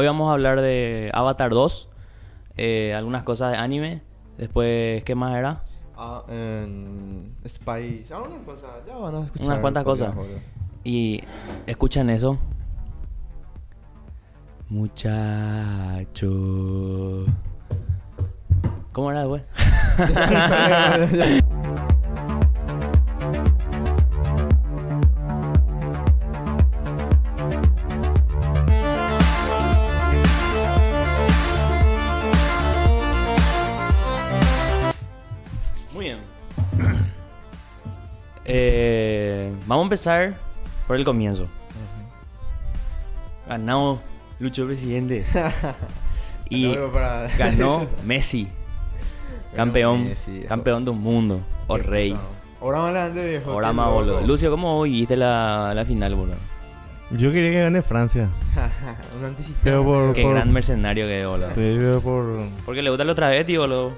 Hoy vamos a hablar de Avatar 2, eh, algunas cosas de anime. Después, ¿qué más era? Ah, en Spy. Ah, unas cosas. Ya van a escuchar. Unas cuantas cosas. Y escuchan eso. Muchacho. ¿Cómo era después? vamos a empezar por el comienzo. Ganó Lucho Presidente. y para- ganó Messi. Campeón. Messi, campeón del mundo. O rey. Ahora más adelante, viejo. Ahora más, boludo. Lucio, ¿cómo viste la, la final, boludo? Yo quería que gane Francia. Un anticipado. Pero por. Qué por- gran mercenario que es, boludo. Sí, pero por. Porque le gusta la otra vez, tío, boludo.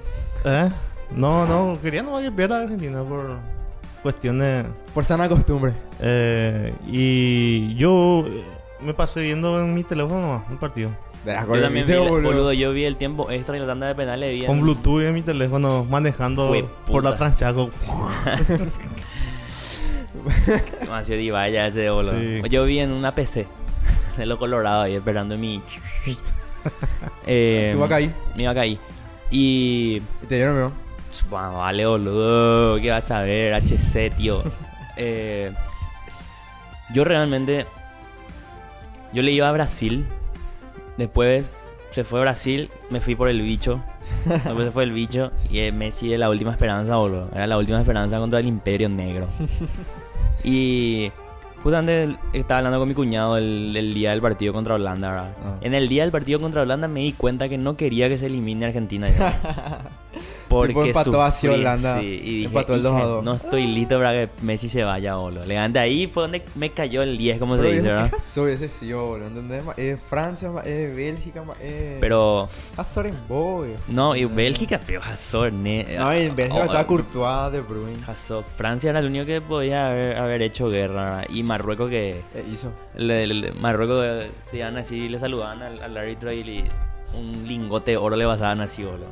¿Eh? No, no, quería no que pierda Argentina por cuestiones. Por sana costumbre. Eh, y yo eh, me pasé viendo en mi teléfono un partido. Verás, Yo también vi, video, la- boludo. boludo, yo vi el tiempo extra y la tanda de penales. Vi Con en- Bluetooth en mi teléfono, manejando Jue por la tranchaco. Demasiado divaya ese, boludo. Sí. Yo vi en una PC de lo colorado ahí esperando en mi. eh, Tú vas ahí. Me iba a caer. Y. Y te dieron. Bueno, vale, boludo. ¿Qué vas a ver? HC, tío. Eh, yo realmente. Yo le iba a Brasil. Después se fue a Brasil. Me fui por el bicho. Después se fue el bicho. Y eh, Messi es la última esperanza, boludo. Era la última esperanza contra el Imperio Negro. y. Justamente estaba hablando con mi cuñado el, el día del partido contra Holanda, ¿verdad? Ah. En el día del partido contra Holanda me di cuenta que no quería que se elimine Argentina ya. Porque Tipo, empató así Holanda. sí, y dije, Empató el 2 a dije, 2. no estoy listo para que Messi se vaya, boludo. Le gané ahí fue donde me cayó el 10, como Pero se dice, ¿verdad? ¿qué Hazard ese sí, boludo? ¿Entendés? Eh, Francia, eh, Bélgica, eh... Pero, Hazard en viejo. no, y Bélgica, pero Hazard, ne... No, en Bélgica Oh, estaba Courtois, De Bruyne. Hazard. Francia era el único que podía haber, haber hecho guerra. Y Marruecos que... Hizo. Le, le- Marruecos se iban así, le saludaban al, al árbitro y le- un lingote de oro le pasaban así, boludo.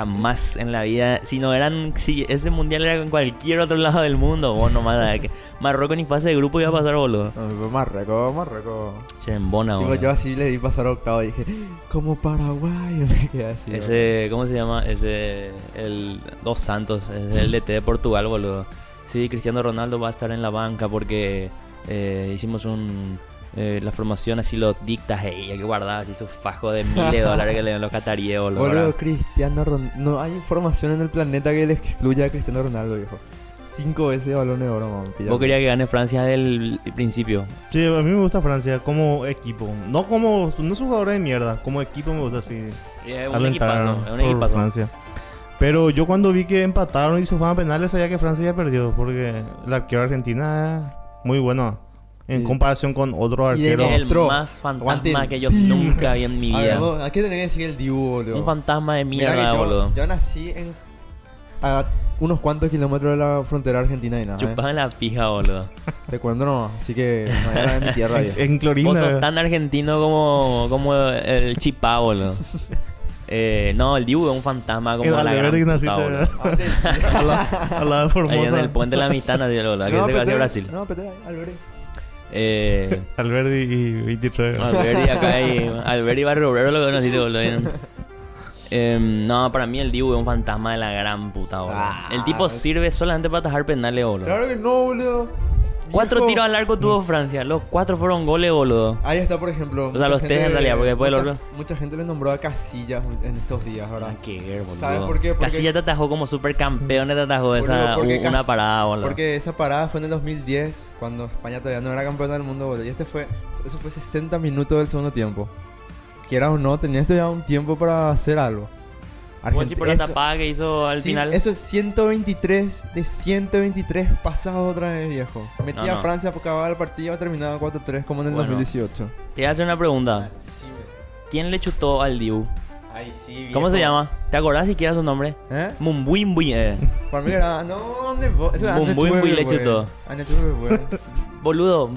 Jamás en la vida, si no eran, si ese mundial era en cualquier otro lado del mundo, vos nomás, Marruecos ni fase de grupo iba a pasar, boludo. Marruecos, Marruecos. Che, en bona, Digo, boludo. yo así le di pasar a octavo y dije, como Paraguay, me quedé así. Ese, ¿cómo se llama? Ese, el Dos Santos, es el DT de Portugal, boludo. Sí, Cristiano Ronaldo va a estar en la banca porque eh, hicimos un... eh, la formación así lo dicta, hey, hay que guardar así su fajo de miles de dólares que le dan los cataríes, boludo. Boludo. Cristiano Ronaldo. No hay información en el planeta que le excluya a Cristiano Ronaldo, viejo. Cinco veces balón de oro, man. Vos querías que gane Francia del principio. Sí, a mí me gusta Francia como equipo. No como. No es un jugador de mierda. Como equipo me gusta así. Es un equipazo, es un equipazo. Francia. Pero yo cuando vi que empataron y se fueron a penales sabía que Francia ya perdió. Porque el arquero Argentina es muy bueno. En comparación con otros y arqueros. Es el más fantasma el que yo nunca vi en mi A ver, vida. vos, hay que tener que decir el Dibu, boludo. Un fantasma de Mira que mierda, yo, boludo. Yo nací en. A unos cuantos kilómetros de la frontera argentina y nada. ¿eh? Chupame la pija, boludo. Te cuento nomás. Así que no era de mi tierra. En Clorina. Vos sos tan argentino como, como el chipá, boludo. Eh, no, el Dibu es un fantasma como En la gran Valverde puta, naciste- boludo. a la, a la de Ahí Formosa. en el puente de la amistad nació, boludo. Aquí se va hacia pero- Brasil. No, pero Alberti. Eh, Alberdi y 23. Alberti acá hay... Alberti Barrio Obrero lo conociste, boludo. Em, no, para mí el Dibu es un fantasma de la gran puta, boludo. Ah. el tipo sirve solamente para atajar penales, boludo. Claro que no, boludo. Cuatro tiros al arco tuvo Francia. Los cuatro fueron goles, boludo. Ahí está, por ejemplo. O sea, los tres en realidad, porque después mucha, otro- mucha gente le nombró a Casillas en estos días, ¿verdad? Ver, boludo. ¿Sabes por qué? Porque- Casi ya te atajó como supercampeón, te atajó esa, una Cas- parada, boludo. Porque esa parada fue en el 2010, cuando España todavía no era campeona del mundo, boludo. Y este fue, eso fue 60 minutos del segundo tiempo. Quieras o no, tenías todavía un tiempo para hacer algo. Como si por la eso- tapada que hizo al sí, final. Eso es 123 de 123 pasados otra vez, viejo. Metía No, a no. Francia porque acababa el partido, terminaba 4-3 como en el Bueno. 2018. Te voy a hacer una pregunta. ¿Quién le chutó al Dibu? Ay, sí, ¿Cómo se llama? ¿Te acordás siquiera su nombre? ¿Eh? Mumbuimbui, eh. Para mí era, no, ¿dónde vos? Eso Weber, le chutó. Boludo,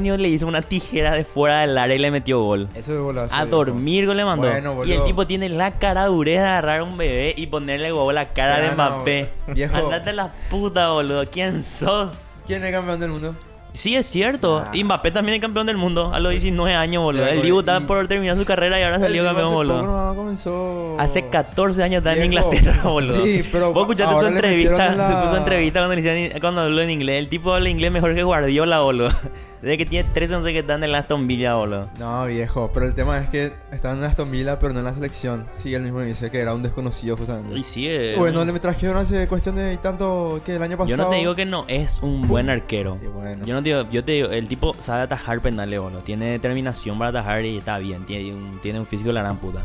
ni le hizo una tijera de fuera del área y le metió gol. Eso es golazo. A dormir gol le mandó. Bueno, y el tipo tiene la cara dureza de agarrar a un bebé y ponerle a la cara de Mbappé. viejo. Andate a la puta, boludo. ¿Quién sos? ¿Quién es campeón del mundo? Sí, es cierto. Ah. Y Mbappé también es campeón del mundo a los 19 años, boludo. El Dibu y- por terminar su carrera y ahora salió campeón, hace boludo. nomás comenzó. Hace 14 años está en Inglaterra, boludo. sí, pero Vos escuchaste su entrevista, la- su, su entrevista cuando, le hicieron- cuando habló en inglés. El tipo habla inglés mejor que Guardiola, boludo. Desde que tiene 13 no sé qué está en el Aston Villa, boludo. No, viejo, pero el tema es que estaba en Aston Villa, pero no en la selección. Sí, él mismo dice que era un desconocido justamente. Y sí, eh, Bueno, le me trajeron hace cuestión de tanto que el año pasado. Yo no te digo que no es un buen arquero. Y bueno. Yo no te digo, yo te digo, el tipo sabe atajar penales, boludo. Tiene determinación para atajar y está bien. Tiene un, tiene un físico de la gran puta.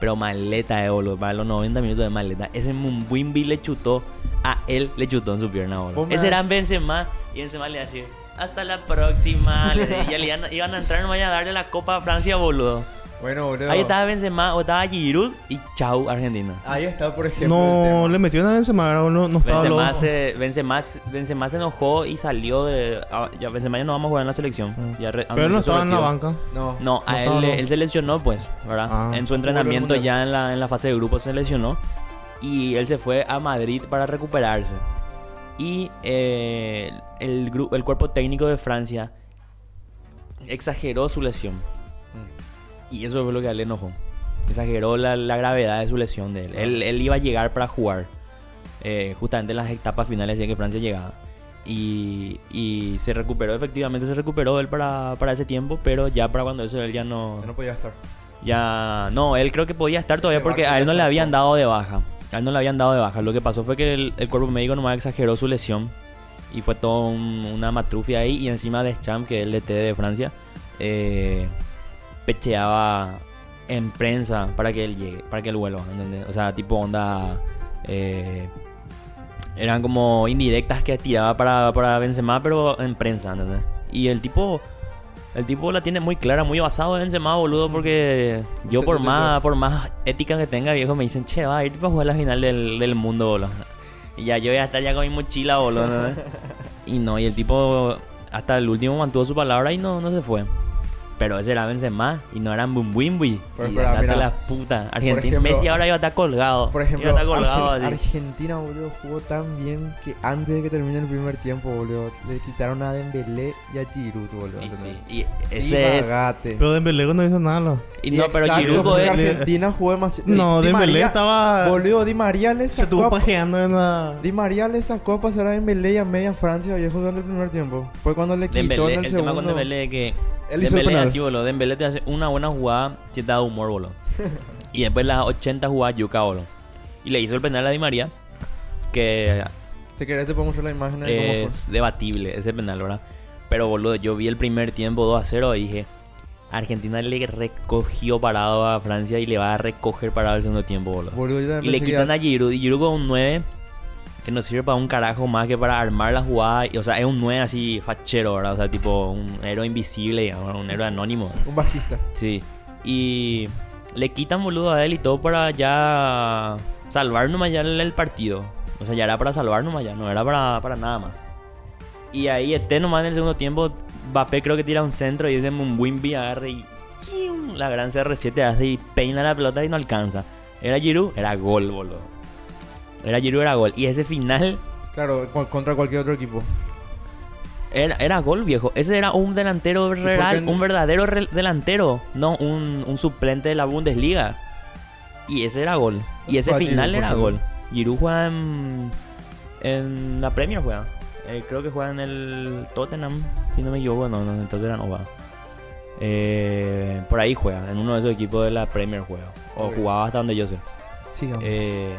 Pero maleta, eh, boludo. Para los 90 minutos de maleta. Ese Mumbwimbi le chutó. A él le chutó en su pierna, boludo. Ese era Benzema. Y Benzema le decía, hasta la próxima. le y le iban, iban a entrar nomás a darle la Copa a Francia, boludo. Bueno, boludo. Ahí estaba Benzema o estaba Giroud y chau, Argentina. Ahí está, por ejemplo. el No, tema. le metió una Benzema, no, no estaba Benzema loco. se, Benzema, Benzema se enojó y salió de... ah, ya Benzema ya no vamos a jugar en la selección. Ya re- Mm. Pero él no anunció su estaba en la retiro. banca. No. No, a él, estaba, no. él se lesionó, pues, ¿verdad? Ah. en su entrenamiento Mundial. ya en la, en la fase de grupo se lesionó. Y él se fue a Madrid para recuperarse. Y eh, el, gru- el cuerpo técnico de Francia exageró su lesión. Y eso fue lo que a él le enojó. Exageró la, la gravedad de su lesión de él. Él, él iba a llegar para jugar. eh, justamente en las etapas finales decía que Francia llegaba. Y, y se recuperó, efectivamente se recuperó él para, para ese tiempo, pero ya para cuando eso él ya no... Ya no podía estar. Ya, no, él creo que podía estar todavía Ese porque a él ya no le habían dado de baja. A él no le habían dado de baja. Lo que pasó fue que el, el cuerpo médico nomás exageró su lesión y fue todo un- una matrufia ahí. Y encima Deschamps, que es el DT de Francia, eh, pecheaba en prensa para que él llegue, para que él vuelva, ¿entendés? O sea, tipo onda... eh, eran como indirectas que tiraba para, para Benzema, pero en prensa, ¿entendés? Y el tipo... El tipo la tiene muy clara, muy basado en Benzema, boludo, porque yo por más, por más ética que tenga, viejo, me dicen, che, va a ir para jugar la final del, del mundo, boludo. Y ya yo voy a estar ya con mi mochila, boludo. ¿no? y no, y el tipo hasta el último mantuvo su palabra y no, no se fue. Pero ese era Benzema y no eran Bumbuimbi. Pero Y mira. la puta. Argentina, ejemplo- Messi ahora iba a estar colgado. Por ejemplo, iba a estar colgado Argen- así. Argentina, boludo, jugó tan bien que antes de que termine el primer tiempo, boludo, le quitaron a Dembélé y a Giroud, boludo. Y sí, y ese es. Divagate. Pero Dembélé no hizo nada. lo- Y no, pero Giroud es- Argentina jugó demasiado. no, Di Dembélé María- estaba... Boludo, Di María le Se sacó. estuvo a- pajeando en la... Di María le sacó a pasar a Dembélé y a media Francia viejo durante el primer tiempo. Fue cuando le quitó Dembélé, en el el tema segundo. con Dembélé es que Dembélé así, boludo. Dembélé te hace una buena jugada que te da humor, boludo. y después las 80 jugadas yuca, boludo. Y le hizo el penal a Di María, que Si querés te podemos mostrar la imagen de cómo es debatible ese penal, ¿verdad? Pero, boludo, yo vi el primer tiempo 2 a 0 y dije, Argentina le recogió parado a Francia y le va a recoger parado el segundo tiempo, boludo. fue. Boludo, Y le quitan a Giroud. Y Giroud con un 9 que no sirve para un carajo más que para armar la jugada. Y, O sea, es un 9 así fachero, ¿verdad? O sea, tipo un héroe invisible, digamos, un héroe anónimo. Un bajista. Sí. Y le quitan boludo a él y todo para ya salvar nomás ya el, partido. O sea, ya era para salvar nomás ya, no era para, para nada más. Y ahí este nomás en el segundo tiempo, Mbappé creo que tira un centro y ese Wimby agarra y la gran CR7 hace y peina la pelota y no alcanza. Era Giroud, era gol, boludo. Era Giroud, era gol. Y ese final Claro, contra cualquier otro equipo. Era, era gol, viejo. Ese era un delantero real, un verdadero re- delantero, no un, un suplente de la Bundesliga. Y ese era gol. Y ese final Giroud, era gol. Giroud juega en, en la Premier, juega. Eh, creo que juega en el Tottenham, si no me equivoco. No, no, en el Tottenham no juega. Eh, por ahí juega, en uno de esos equipos de la Premier juega. O jugaba hasta donde yo sé. Sigamos. Eh,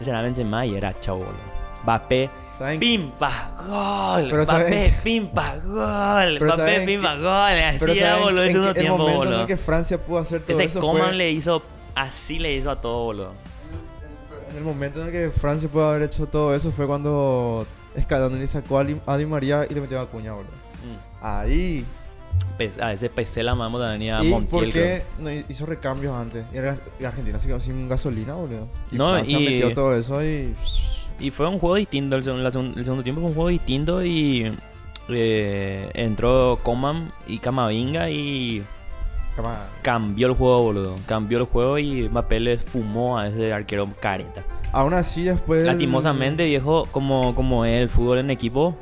ese era Benzema y era chavo, boludo. Mbappé. Pimpa, gol. Pero Mbappé, pimpa, gol. Mbappé, pimpa, gol. Así era, ¿saben boludo, en el tiempo, momento en boludo. el que Francia pudo hacer todo Ese eso Coman fue le hizo, así le hizo a todo, boludo. en el momento en el que Francia pudo haber hecho todo eso fue cuando Scaloni le sacó a Di, a Di María y le metió a Cuña, boludo. Mm. Ahí. Pes- a ese PC la mamá también a ¿Y Montiel. por qué no hizo recambios antes? Y, Argentina se quedó sin gasolina, boludo. Y No, Francia y- metió todo eso y... Y fue un juego distinto, el, segun- la segun- el segundo tiempo fue un juego distinto y eh, entró Coman y Camavinga y Cama- cambió el juego, boludo. Cambió el juego y Mbappé le fumó a ese arquero careta. Aún así, después. Lastimosamente, viejo, como, como es el fútbol en equipo,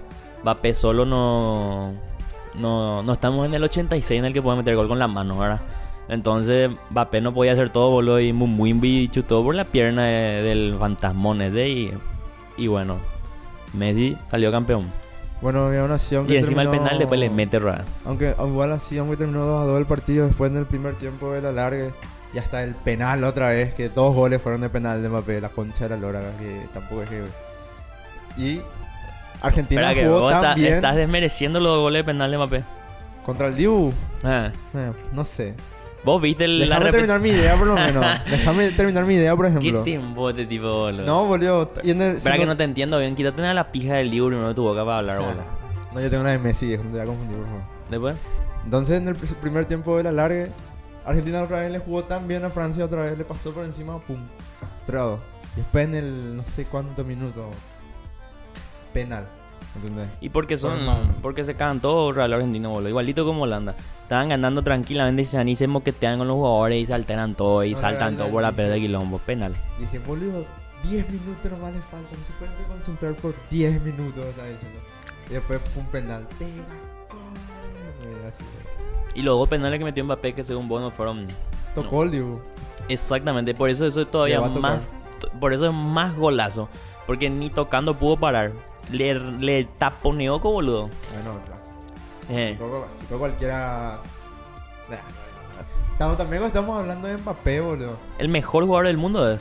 Mbappé solo no, no... No estamos en el 86 en el que puede meter gol con la mano, ¿verdad? Entonces, Mbappé no podía hacer todo, boludo, y Mumwimbi chutó por la pierna de- del fantasmón ese y... Y bueno, Messi salió campeón. Bueno, aún así, aunque. Y encima el penal después le mete, ¿verdad? Aunque igual así, aunque terminó 2 a 2 el partido, después en el primer tiempo de la larga, y hasta el penal otra vez, que dos goles fueron de penal de Mbappé, la concha de la lora, que tampoco es que. Y Argentina Espera que jugó vos tan está- bien estás desmereciendo los goles de penal de Mbappé. contra el Dibu. Ah. Eh, no sé. Vos viste el- la Déjame repetición. terminar mi idea, por lo menos. Déjame terminar mi idea, por ¿Qué ejemplo. tiempo este tipo, boludo? No, boludo. Y en el, Espera que no- no te entiendo bien. Quítate a la pija del libro de tu boca para hablar, boludo. No, yo tengo una de Messi, viejo, no te voy a confundir, por favor. Después. Entonces, en el pr- primer tiempo de la larga, Argentina otra vez le jugó tan bien a Francia, otra vez le pasó por encima, pum, 3 a 2. Y después en el no sé cuánto minuto, penal. ¿Entendés? Y porque son. Porque se cagan todos Real Argentino, boludo. Igualito como Holanda. Estaban ganando tranquilamente y se van y se moquetean con los jugadores y se alteran todo y No, saltan no, todo por la pelea de quilombo. Penal. Dije, boludo, 10 minutos nomás le faltan, no se pueden concentrar por 10 minutos. Y después, pum, penal. Así, Y los dos penales que metió Mbappé, que según vos no fueron. Tocó el. Exactamente. Por eso eso es todavía más. Por eso es más golazo. Porque ni tocando pudo parar. Le, le taponeó como boludo. Bueno, clásico. Eh. Tampoco, tampoco cualquiera. Estamos, también estamos hablando de Mbappé, boludo. El mejor jugador del mundo es.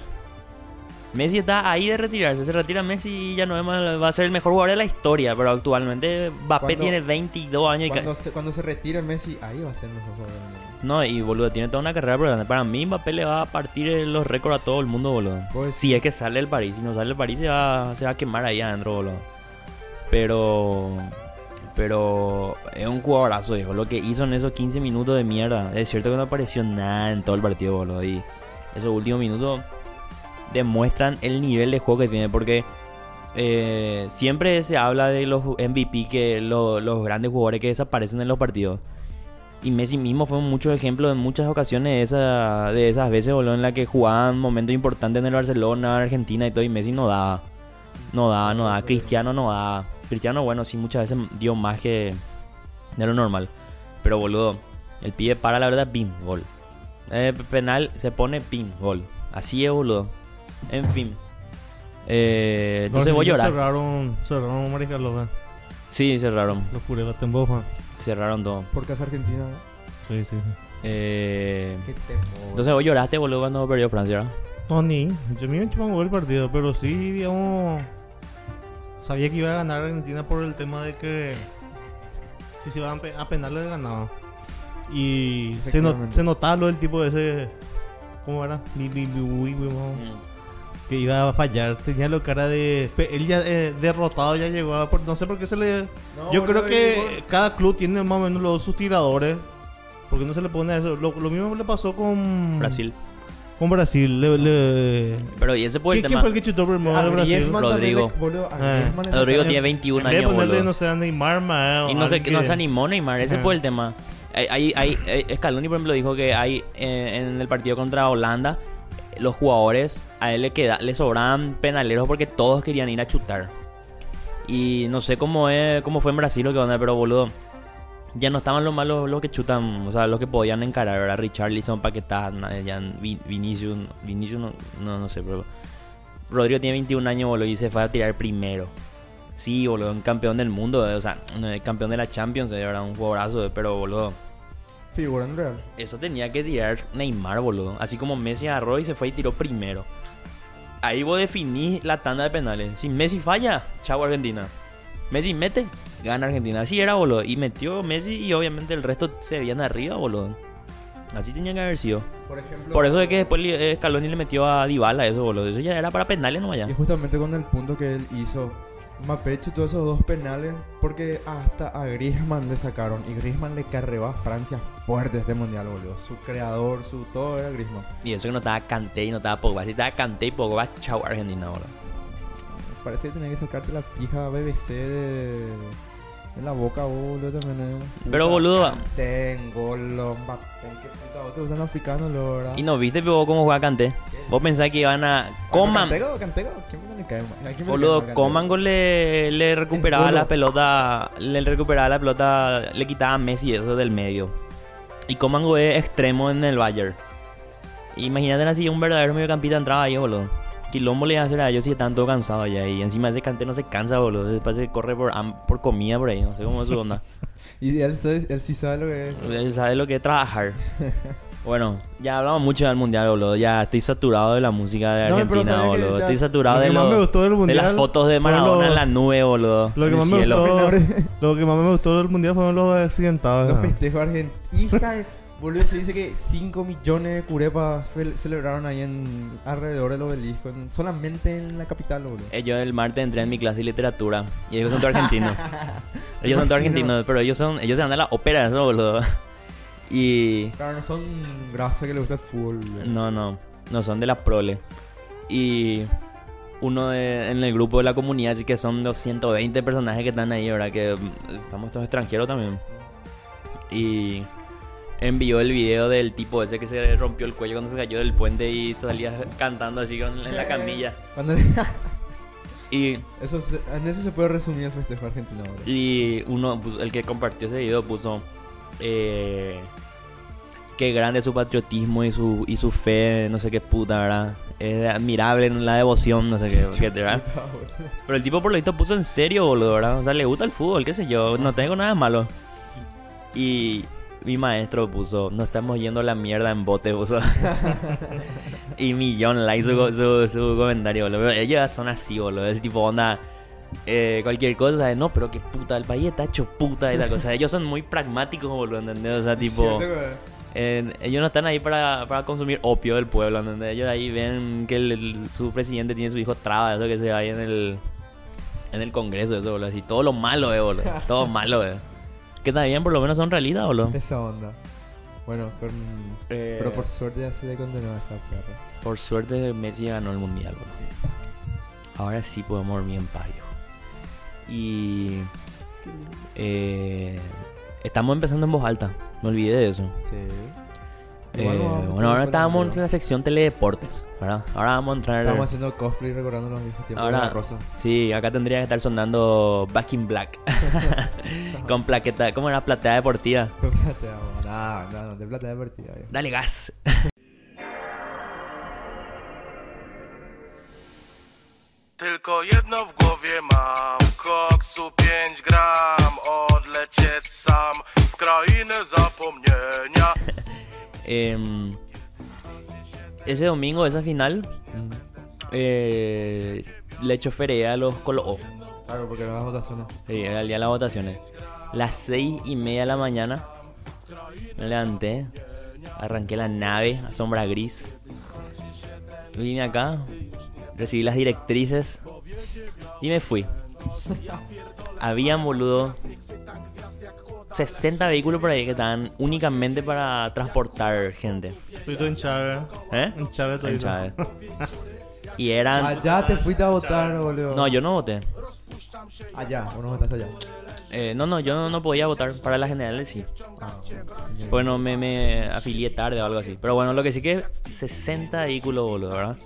Messi está ahí de retirarse. Se retira Messi y ya no es más- va a ser el mejor jugador de la historia. Pero actualmente Mbappé tiene 22 años y Cuando se, cuando se retire Messi, ahí va a ser nuestro jugador. del mundo. No, y boludo, tiene toda una carrera por delante. Para mí Mbappé le va a partir los récords a todo el mundo, boludo. Decís- Si es que sale el París. Si no sale el París se va, se va a quemar ahí adentro, boludo. Pero... Pero es un jugadorazo, viejo. Lo que hizo en esos 15 minutos de mierda. Es cierto que no apareció nada en todo el partido, boludo. Y esos últimos minutos demuestran el nivel de juego que tiene. Porque eh, siempre se habla de los MVP, que lo- los grandes jugadores que desaparecen en los partidos. Y Messi mismo fue muchos ejemplos en muchas ocasiones de, esa, de esas veces, boludo, en la que jugaban momentos importantes en el Barcelona, Argentina y todo, y Messi no daba. No daba, no daba. Cristiano no daba. Cristiano, bueno, sí, muchas veces dio más que de lo normal. Pero, boludo, el pibe para la verdad, pim, gol. Eh, penal, se pone pim, gol. Así es, boludo. En fin. Eh, entonces voy a llorar. Cerraron, cerraron Marica Loca. Sí, cerraron. Los puré la temboja. Cerraron todo. Porque es Argentina. ¿no? Sí, sí, sí. Eh, Qué temor. entonces vos lloraste, boludo, cuando perdió Francia. No, ni. Yo me chupaba el partido, pero sí, digamos. Sabía que iba a ganar Argentina por el tema de que. Si se iban a pe- a penales, ganaba. Y se, no- Efectivamente. se notaba lo del tipo ese. ¿Cómo era? Li- li- li- ui- ui- mo- Que iba a fallar. Tenía la cara de. Él ya eh, derrotado ya llegó a. por- No sé por qué se le. No, Yo creo que cada club tiene más o menos los, sus tiradores. Porque no se le pone eso. Lo, lo mismo le pasó con. Brasil. Con Brasil. Le, le- Pero y ese fue el ¿Quién, quién tema. fue el que chutó primero A de Brasil? Rodrigo. le- boludo, Ah. Le Rodrigo tiene 21 En vez de años, ponerle, boludo. no sé, Neymar, ma, o Y no, sé, alguien no que- se animó Neymar, ese Ajá. fue el tema. Hay, hay, hay- hay- Scaloni, por ejemplo, dijo que hay eh, en el partido contra Holanda, los jugadores a él le, queda, le sobraban penaleros porque todos querían ir a chutar. Y no sé cómo, es, cómo fue en Brasil o qué onda, pero boludo, ya no estaban los malos los que chutan, o sea, los que podían encarar, ¿verdad? Richarlison, Paquetá, na- ya Vi- Vinicius, Vinicius no, no, no sé, pero Rodrigo tiene 21 años, boludo, y se fue a tirar primero. Sí, boludo, un campeón del mundo, eh, o sea, es campeón de la Champions, eh, era un jugadorazo, eh, pero boludo, Figura en Real. eso tenía que tirar Neymar, boludo. Así como Messi agarró y se fue y tiró primero. Ahí vos definís la tanda de penales. Si Messi falla, chau Argentina. Messi mete, gana Argentina. Así era, boludo. Y metió Messi y obviamente el resto se veían arriba, boludo. Así tenía que haber sido. Por ejemplo. Por eso es que después eh, Scaloni le metió a Dybala eso, boludo. Eso ya era para penales no ya. Y justamente con el punto que él hizo, Mbappé chutó esos dos penales porque hasta a Griezmann le sacaron. Y Griezmann le carreó a Francia fuerte este mundial, boludo. Su creador, su todo era Griezmann. Y eso que no estaba Kanté y no estaba Pogba. Si estaba Kanté y Pogba, chau Argentina, boludo. Parece que tenía que sacarte la pija BBC de, En la boca, boludo, también. Pero, boludo- Kanté, Ngolo, Mbappé, qué puta, vos te gustan los africanos, lo verdad. Y no viste pero cómo juega Kanté. Vos pensás que iban a... Coman. Cantego, Cantego, ¿quién me le cae mal? ¿A quién me le Boludo, Coman le, le recuperaba la pelota, le recuperaba la pelota, le quitaba a Messi eso del medio. Y Coman es extremo en el Bayern. Imagínate así un verdadero mediocampista entraba ahí, boludo. Quilombo le iba a hacer a ellos si están todos cansados ya. Y encima ese Kanté no se cansa, boludo. Después se corre por, por comida por ahí, no sé cómo es su onda. Y él, él sí sabe lo que es. Él sabe lo que es trabajar. Bueno, ya hablamos mucho del mundial, boludo. Ya estoy saturado de la música de Argentina, boludo. Estoy saturado Lo de, lo- me gustó del de las fotos de Maradona en la nube, boludo. Lo que, más me gustó, lo que más me gustó del mundial fueron los accidentados. Los festejos argentinos. Hija, de- boludo, se dice que 5 millones de curepas celebraron ahí en alrededor del obelisco. en- solamente en la capital, boludo. Eh, Yo el martes entré en mi clase de literatura y ellos son todos argentinos. ellos son todos argentinos, pero ellos son ellos se van a la ópera, eso, boludo. Y Claro, no son grasa que le gusta el fútbol. boludo. no, no, no son de la prole. Y uno de- en el grupo de la comunidad, así que son los 120 personajes que están ahí, ¿verdad? Que mm, estamos todos extranjeros también. Y envió el video del tipo ese que se rompió el cuello cuando se cayó del puente y salía cantando así con, en la camilla. Cuando- Y eso se- en eso se puede resumir el festejo argentino, boludo. Y uno, puso- el que compartió ese video puso eh, qué grande es su patriotismo y su, y su fe, no sé qué puta, ¿verdad? Es admirable la devoción, no sé qué, qué, ¿verdad? Pero el tipo por lo visto puso en serio, boludo, ¿verdad? O sea, le gusta el fútbol, qué sé yo, no tengo nada malo. Y mi maestro puso, no estamos yendo a la mierda en bote, puso. y millón like su, su, su comentario, boludo. Ellos son así, boludo, ese tipo onda... eh, cualquier cosa, ¿sabes? no, pero qué puta, el país está hecho puta y tal cosa. Ellos son muy pragmáticos, boludo, ¿entendés? O sea, tipo, eh, ellos no están ahí para, para consumir opio del pueblo, ¿entendés? Ellos ahí ven que el- el- su presidente tiene su hijo traba, eso que se va ahí en el, en el congreso, eso, boludo. Así, todo lo malo, eh, boludo. Todo malo, eh. Que también por lo menos son realistas, boludo. Esa onda. Bueno, con... Eh, pero por suerte ya se le condenó a esa perra. Por suerte Messi ganó el mundial, boludo. Ahora sí podemos dormir en paz. Y... eh, estamos empezando en voz alta, no olvidé de eso. Sí. Eh, Igual vamos a bueno, ahora estábamos en la sección teledeportes, ¿verdad? Ahora vamos a entrar... Estamos haciendo cosplay recordando los viejos tiempos Ahora- de la rosa. Sí, acá tendría que estar sonando Back in Black. Con plaqueta, ¿cómo era? Platea deportiva. Con plateado. No, no, no, de plata deportiva. viejo. Dale gas. Tylko jedno w głowie mam Koksu 5 gram Odlecieć sam W krainę zapomnienia Em, ese domingo, esa final, eh, le choferé a los Colo Claro, porque no las votaciones. Sí, era el día de las votaciones. Las seis y media de la mañana me levanté, arranqué la nave a sombra gris. Vine acá, recibí las directrices y me fui. Habían, boludo, 60 vehículos por ahí que estaban únicamente para transportar gente. Estoy todo en Chávez. ¿Eh? En Chávez En. Chávez. Y eran... Allá te fuiste a votar, boludo. No, yo no voté. Allá, o no votaste allá. Eh, no, no, yo no, no podía votar. Para las generales sí. Ah, Bueno, me, me afilié tarde o algo así. Pero bueno, lo que sí que 60 vehículos, boludo, ¿verdad?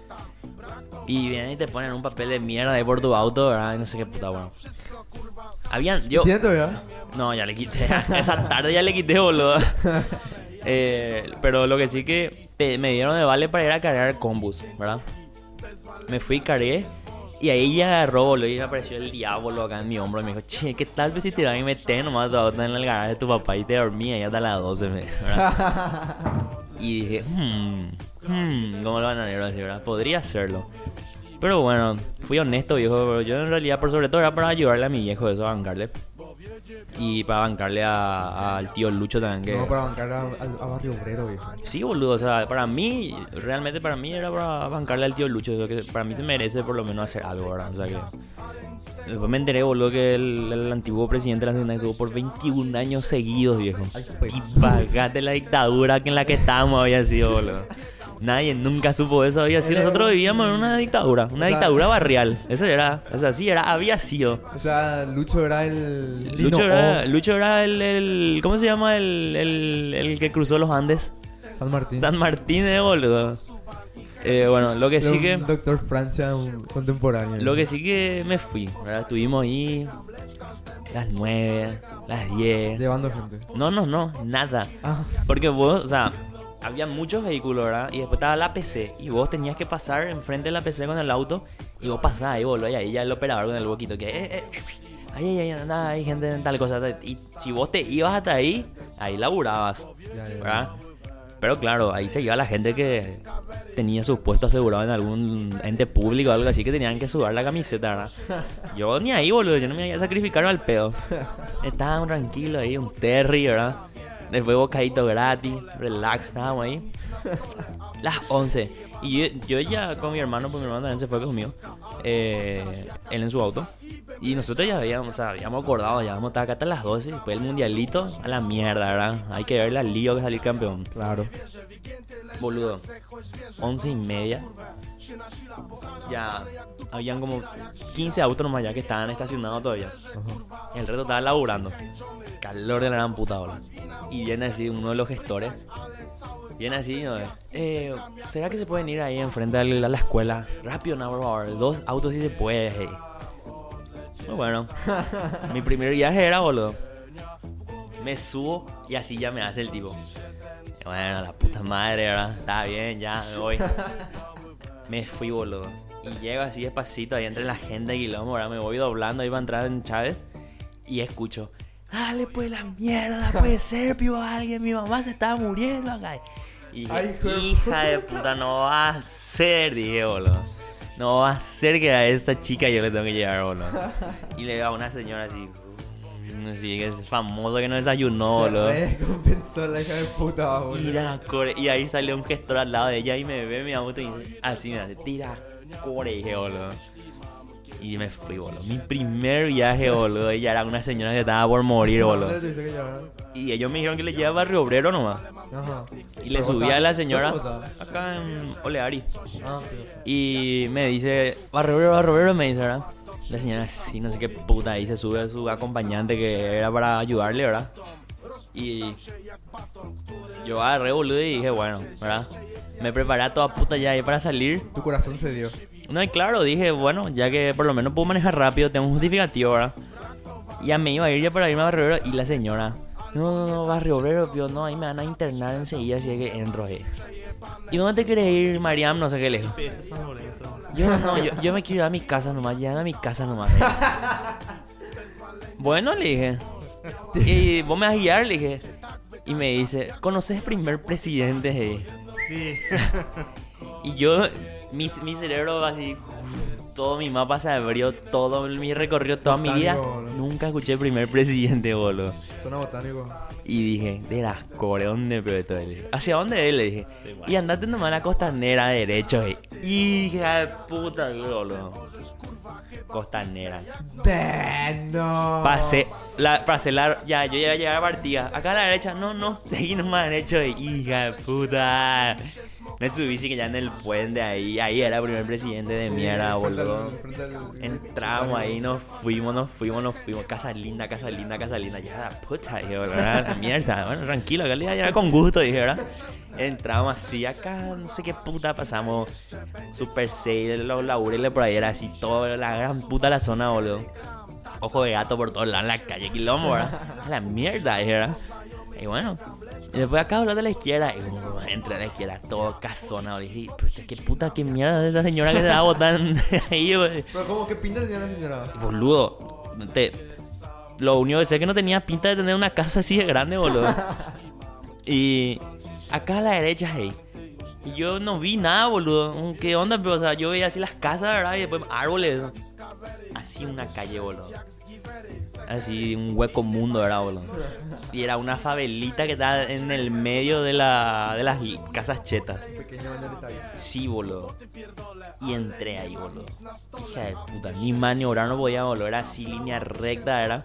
Y vienen y te ponen un papel de mierda ahí por tu auto, ¿verdad? Y no sé qué puta, bueno. Habían, yo... ¿Tienes todavía? No, ya le quité. Esa tarde ya le quité, boludo. Eh, pero lo que sí que te- me dieron de vale para ir a cargar combus, ¿verdad? Me fui, cargué. Y ahí ya agarró, boludo, y me apareció el diablo acá en mi hombro. Y me dijo, che, ¿qué tal pues, si te y metes nomás tu auto en el garaje de tu papá y te dormí ahí hasta las 12, me- ¿verdad? Y dije, hmm, hmm, ¿cómo lo van a hacer así, verdad? Podría hacerlo. Pero bueno, fui honesto, viejo. pero Yo en realidad, por sobre todo, era para ayudarle a mi viejo, eso, a bancarle. Y para bancarle a- al tío Lucho también, que... No, para bancar a, a- a Barrio Obrero, viejo. Sí, boludo, o sea, para mí, realmente para mí era para bancarle al tío Lucho, eso que para mí se merece por lo menos hacer algo, ¿verdad? O sea que... Después me enteré, boludo, que el, el antiguo presidente de la ciudad estuvo por 21 años seguidos, viejo. Ay, pues. Y pagate la dictadura que en la que estábamos había sido, boludo. Nadie nunca supo eso. Había sido. Nosotros vivíamos en una dictadura. Una O sea- dictadura barrial. Eso era. O sea, sí, era, había sido. O sea, Lucho era el. Lucho era, O, Lucho era el, el- ¿Cómo se llama el, el, el que cruzó los Andes? San Martín. San Martín de boludo. Eh, bueno, lo que sí un que. Doctor Francia un contemporáneo. Lo que sí que me fui. ¿verdad? Estuvimos ahí. Las 9, las 10. Llevando gente. No, no, no, nada. Ah, Porque vos, o sea, había muchos vehículos, ¿verdad? Y después estaba la PC. Y vos tenías que pasar enfrente de la PC con el auto. Y vos pasabas ahí, boludo. Y ahí ya el operador con el boquito que, eh, eh. Ay, ay, ay, nada, hay gente en tal cosa. Y si vos te ibas hasta ahí, ahí laburabas. ¿verdad? Pero claro, ahí se iba la gente que tenía sus puestos asegurados en algún ente público o algo así que tenían que sudar la camiseta, ¿verdad? Yo ni ahí, boludo, yo no me iba a sacrificar al pedo. Estábamos tranquilos ahí, un terry, ¿verdad? Después bocadito gratis, relax, estábamos ahí. Las 11. Y yo, yo ya con mi hermano, pues mi hermano también se fue conmigo. eh, él en su auto. Y nosotros ya habíamos, o sea, habíamos acordado, ya vamos a estar acá hasta las 12. Después el mundialito, a la mierda, ¿verdad? Hay que ver la lío que salir campeón. Claro. Boludo. Once y media. Ya habían como 15 autos nomás ya que estaban estacionados todavía. Ajá. El resto estaba laburando. Calor de la gran puta, boludo. Y viene así uno de los gestores. Viene así, ¿no? Eh, ¿Será que se pueden ir ahí enfrente a la, a la escuela? Rápido, no. Dos autos si se puede. hey. Muy bueno. Mi primer viaje era, boludo. Me subo y así ya me hace el tipo. Bueno, la puta madre, ¿verdad? Está bien, ya, me voy. Me fui, boludo. Y llego así despacito ahí entre la gente de quilombo, ¿verdad? Me voy doblando ahí para entrar en Chávez. Y escucho, dale pues la mierda, puede ser, pivo, alguien, mi mamá se estaba muriendo acá. Y dije, hija de puta, no va a ser, dije, boludo. No va a ser que a esa chica yo le tengo que llevar, boludo. Y le digo a una señora así, "Mm, así que es famoso que no desayunó, boludo. recompensó la hija de puta, boludo. Tira core. Y ahí salió un gestor al lado de ella y me ve mi auto y así me hace, tira core, dije, boludo. Y me fui, boludo. Mi primer viaje, boludo. Ella era una señora que estaba por morir, ¿Dónde boludo. Y ellos me dijeron que le lleva a Barrio Obrero nomás. Ajá. Y le subí a la señora acá en Oleari. Ah. Y me dice, Barrio Obrero, Barrio Obrero, me dice, ¿verdad? La señora, sí, no sé qué puta. Ahí se sube a su acompañante que era para ayudarle, ¿verdad? Y yo agarré, boludo, y dije, bueno, ¿verdad? Me preparé a toda puta ya ahí para salir. Tu corazón se dio. No, y claro, dije, bueno, ya que por lo menos puedo manejar rápido, tengo un justificativo, ¿verdad? Y ya me iba a ir ya para irme a Barrio Obrero y la señora, no, no, no, Barrio Obrero, yo no, ahí me van a internar enseguida si es que entro ahí. ¿Y dónde te querés ir, Mariam? No sé qué lejos. Yo no, no, yo, yo me quiero ir a mi casa nomás, llévame a mi casa nomás. bueno, le dije. Y vos me vas a guiar, le dije. Y me dice, ¿conoces el primer presidente? eh?" Sí. Y yo, mi, mi cerebro así, todo mi mapa se abrió, todo mi recorrido, toda mi vida. Boludo. Nunca escuché el primer presidente, boludo. Suena botánico. Y dije, de las core, ¿dónde pero esto? ¿Hacia dónde es? Le dije. Y andate nomás a la costanera derecho, eh. Hija de puta, boludo. Costanera. No. Pasé, la, pasé la, ya, yo iba a llegar a partida. Acá a la derecha, no, no, seguí nomás derecho, hija de puta. Me subí, sí que ya en el puente ahí, ahí era el primer presidente de mierda, boludo. Entramos ahí, nos fuimos, nos fuimos, nos fuimos. Casa linda, casa linda, casa linda. Ya la puta, dije, ¿verdad? La mierda. Bueno, tranquilo, que le iba a llegar con gusto, dije, ¿verdad? Entramos así, acá no sé qué puta pasamos. Super 6, los laureles por ahí, era así, todo, la gran puta la zona, boludo. Ojo de gato por todos lados en la calle, quilombo, la mierda, ¿verdad? Y bueno, y después acá habló de la izquierda. Y uh, entre a la izquierda, todo casona. Y dije, pero qué puta, qué mierda es esa señora que se va a botar ahí, güey. Pero ¿cómo? ¿Qué pinta tenía la señora? Boludo, te- lo único que sé es que no tenía pinta de tener una casa así de grande, boludo. Y acá a la derecha, hey. Y yo no vi nada, boludo. ¿Qué onda? O sea, yo veía así las casas, ¿verdad? Y después árboles. Así una calle, boludo. Así un hueco mundo, era, boludo. Y era una favelita que estaba en el medio de, la, de las casas chetas. Sí, boludo. Y entré ahí, boludo. Hija de puta. Ni maniobrar no podía, boludo. Era así, línea recta, era.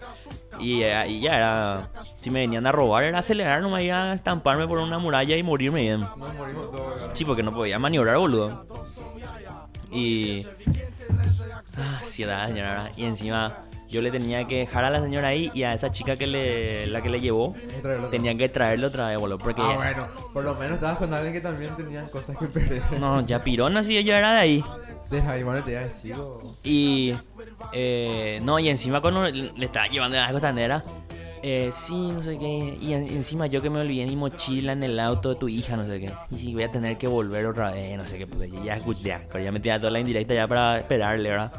Y, y ya era. Si me venían a robar, era acelerar, no me iba a estamparme por una muralla y morirme bien. Sí, porque no podía maniobrar, boludo. Y. Ah, sí, la señora. Y encima yo le tenía que dejar a la señora ahí y a esa chica que le, la que le llevó, tenían que traerlo otra vez, boludo. Porque. Ah, bueno. Por lo menos estabas con alguien que también tenía cosas que perder. No, ya pirona, sí, ella era de ahí. Sí, ahí, bueno, te iba a decir. o- Y. eh, no, y encima cuando le estaba llevando a la costanera. Eh, sí, no sé qué. Y en- encima yo que me olvidé mi mochila en el auto de tu hija, no sé qué. Y sí, voy a tener que volver otra vez, no sé qué. Pues ya, escuché, ya, ya me tenía toda la indirecta ya para esperarle, ¿verdad?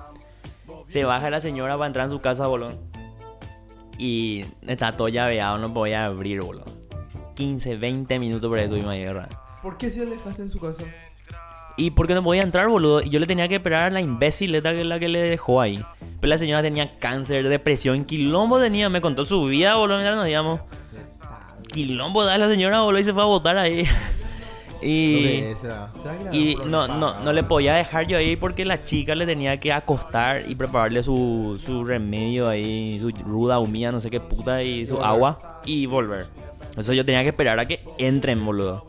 Se baja la señora para entrar en su casa, boludo. Y está todo llaveado, no podía abrir, boludo. 15, 20 minutos por ahí tuvimos ¿verdad? ¿Por qué si lo dejaste en su casa? Y porque no podía entrar, boludo. Y yo le tenía que esperar a la imbécileta que es la que le dejó ahí. Pero la señora tenía cáncer, depresión, quilombo tenía. Me contó su vida, boludo, mientras nos íbamos. Quilombo da la señora, boludo, y se fue a votar ahí. Y y no, no, no le podía dejar yo ahí porque la chica le tenía que acostar y prepararle su, su remedio ahí, su ruda humilla, no sé qué puta, y su agua y volver. Entonces yo tenía que esperar a que entren, boludo.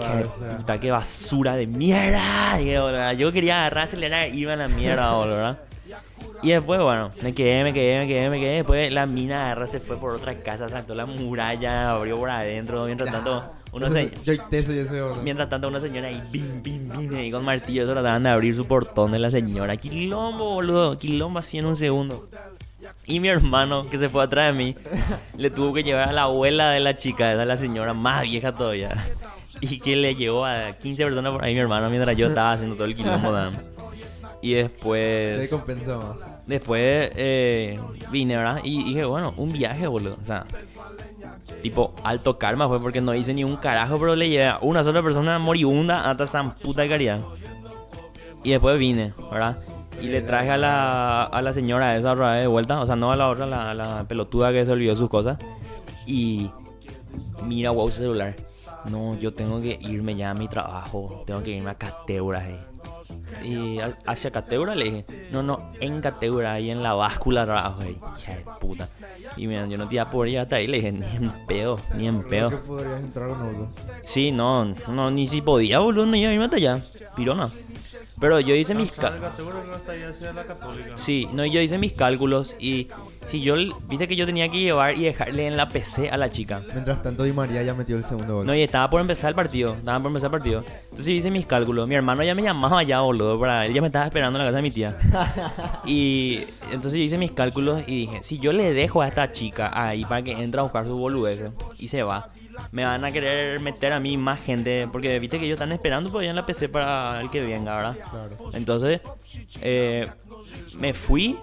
Qué puta, qué basura de mierda. Yo quería agarrar, acelerar, iba a la mierda, boludo, ¿verdad? Y después, bueno, me quedé, me quedé, me quedé, me quedé. Después la mina agarra, se fue por otra casa, saltó la muralla, abrió por adentro. Mientras tanto, uno se... Yo teso. Mientras tanto, una señora ahí, bim, bim, bim, ahí con martillo, trataban de abrir su portón de la señora. Quilombo, boludo, quilombo así en un segundo. Y mi hermano, que se fue atrás de mí, le tuvo que llevar a la abuela de la chica, esa es la señora más vieja todavía. Y que le llevó a 15 personas por ahí, mi hermano, mientras yo estaba haciendo todo el quilombo. ¿no? Y Te después, compensó más. después eh, vine, ¿verdad? Y dije, bueno, un viaje, boludo. O sea, tipo, alto karma fue porque no hice ni un carajo, pero le llevé a una sola persona moribunda hasta San puta caridad. Y después vine, ¿verdad? Y le traje a la, a la señora esa otra de vuelta, o sea, no a la otra, la, pelotuda que se olvidó sus cosas. Y mira, wow, su celular. No, yo tengo que irme ya a mi trabajo, tengo que irme a Cateura. eh. Y hacia Cateura le dije, no, no, en Cateura, ahí en la báscula trabajo ahí. Hija de puta. Y mira, yo no te iba a poder ir hasta ahí, le dije, ni en pedo, ni en pedo. que podrías entrar con auto. Sí, no, no, ni si podía, boludo, no iba a irme hasta allá. Pirona. Pero yo hice mis... Sí, no, yo hice mis cálculos y si yo, viste que yo tenía que llevar y dejarle en la PC a la chica. Mientras tanto, Di María ya metió el segundo gol. No, y estaba por empezar el partido, estaba por empezar el partido. Entonces hice mis cálculos, mi hermano ya me llamaba ya, boludo, para, él ya me estaba esperando en la casa de mi tía. Y entonces yo hice mis cálculos y dije, si yo le dejo a esta chica ahí para que entre a buscar su boludez y se va, me van a querer meter a mí más gente, porque viste que ellos están esperando por allá en la PC para el que venga, ¿verdad? Claro. Entonces, eh, me fui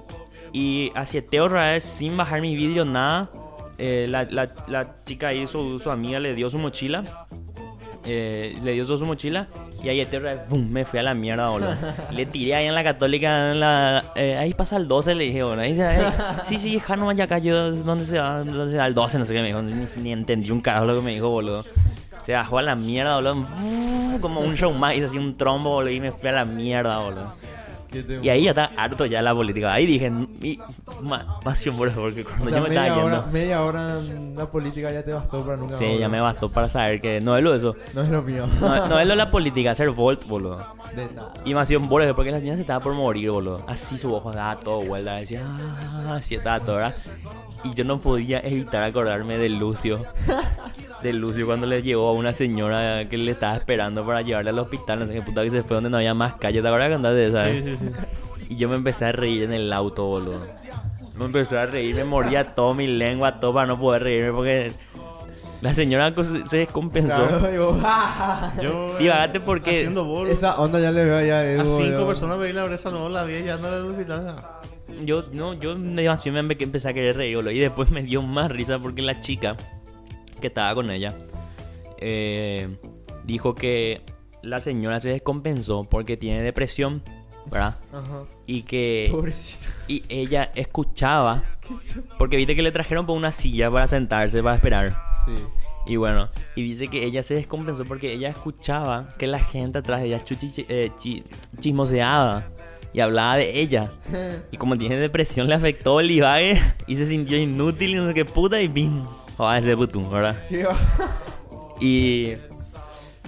y acieteo otra vez sin bajar mi vídeo, nada. Eh, la, la- la chica ahí, su, su amiga, le dio su mochila. Eh, le dio su mochila y ahí ¡pum! me fui a la mierda, boludo. Le tiré ahí en la católica, en la, eh, ahí pasa el 12, le dije, boludo. Ahí, ahí, sí, sí, vaya acá, yo, ¿dónde se va? ¿Dónde se va? El 12, no sé qué me dijo, ni, ni entendí un carajo lo que me dijo, boludo. Se bajó a la mierda, boludo. Como un show más, hice así un trombo, boludo, y me fui a la mierda, boludo. ¿Qué te- Y ahí ya está harto ya la política. Ahí dije, y, ma- más siempre, porque O cuando sea, yo me media, estaba hora, yendo. media hora en la política ya te bastó para nunca Sí, más ya me bastó para saber que no es lo de eso. No es lo mío. No, no es lo de la política, hacer Volt, boludo. De nada. Y hacía un borde porque la señora se estaba por morir, boludo. Así su ojo daba todo vuelta, decía, ah, así estaba todo, ¿verdad? Y yo no podía evitar acordarme de Lucio. De Lucio cuando le llevó a una señora que le estaba esperando para llevarle al hospital, no sé qué puta que se fue donde no había más calle. ¿Te acuerdas que de esa? Sí, sí, sí. Y yo me empecé a reír en el auto, boludo. Me empecé a reír, me mordía todo mi lengua, todo para no poder reírme porque la señora se descompensó. Claro, y ¡ah! Yo. Divagate porque- Haciendo bolo. Esa onda ya le veo ya a cinco personas veí la bresa no la vi ya no era el hospital. Yo, no, yo me, más bien me empecé a querer reír, boludo. Y después me dio más risa porque la chica que estaba con ella eh, dijo que la señora se descompensó porque tiene depresión ¿verdad? Ajá. Y que Pobrecito. y ella escuchaba porque viste que le trajeron por una silla para sentarse para esperar. Sí. Y bueno, y dice que ella se descompensó porque ella escuchaba que la gente atrás de ella chuchi- eh, chi- chismoseaba y hablaba de ella. Y como tiene depresión, le afectó el divague y se sintió inútil y no sé qué puta y pim. a ese putum, ¿verdad? Y,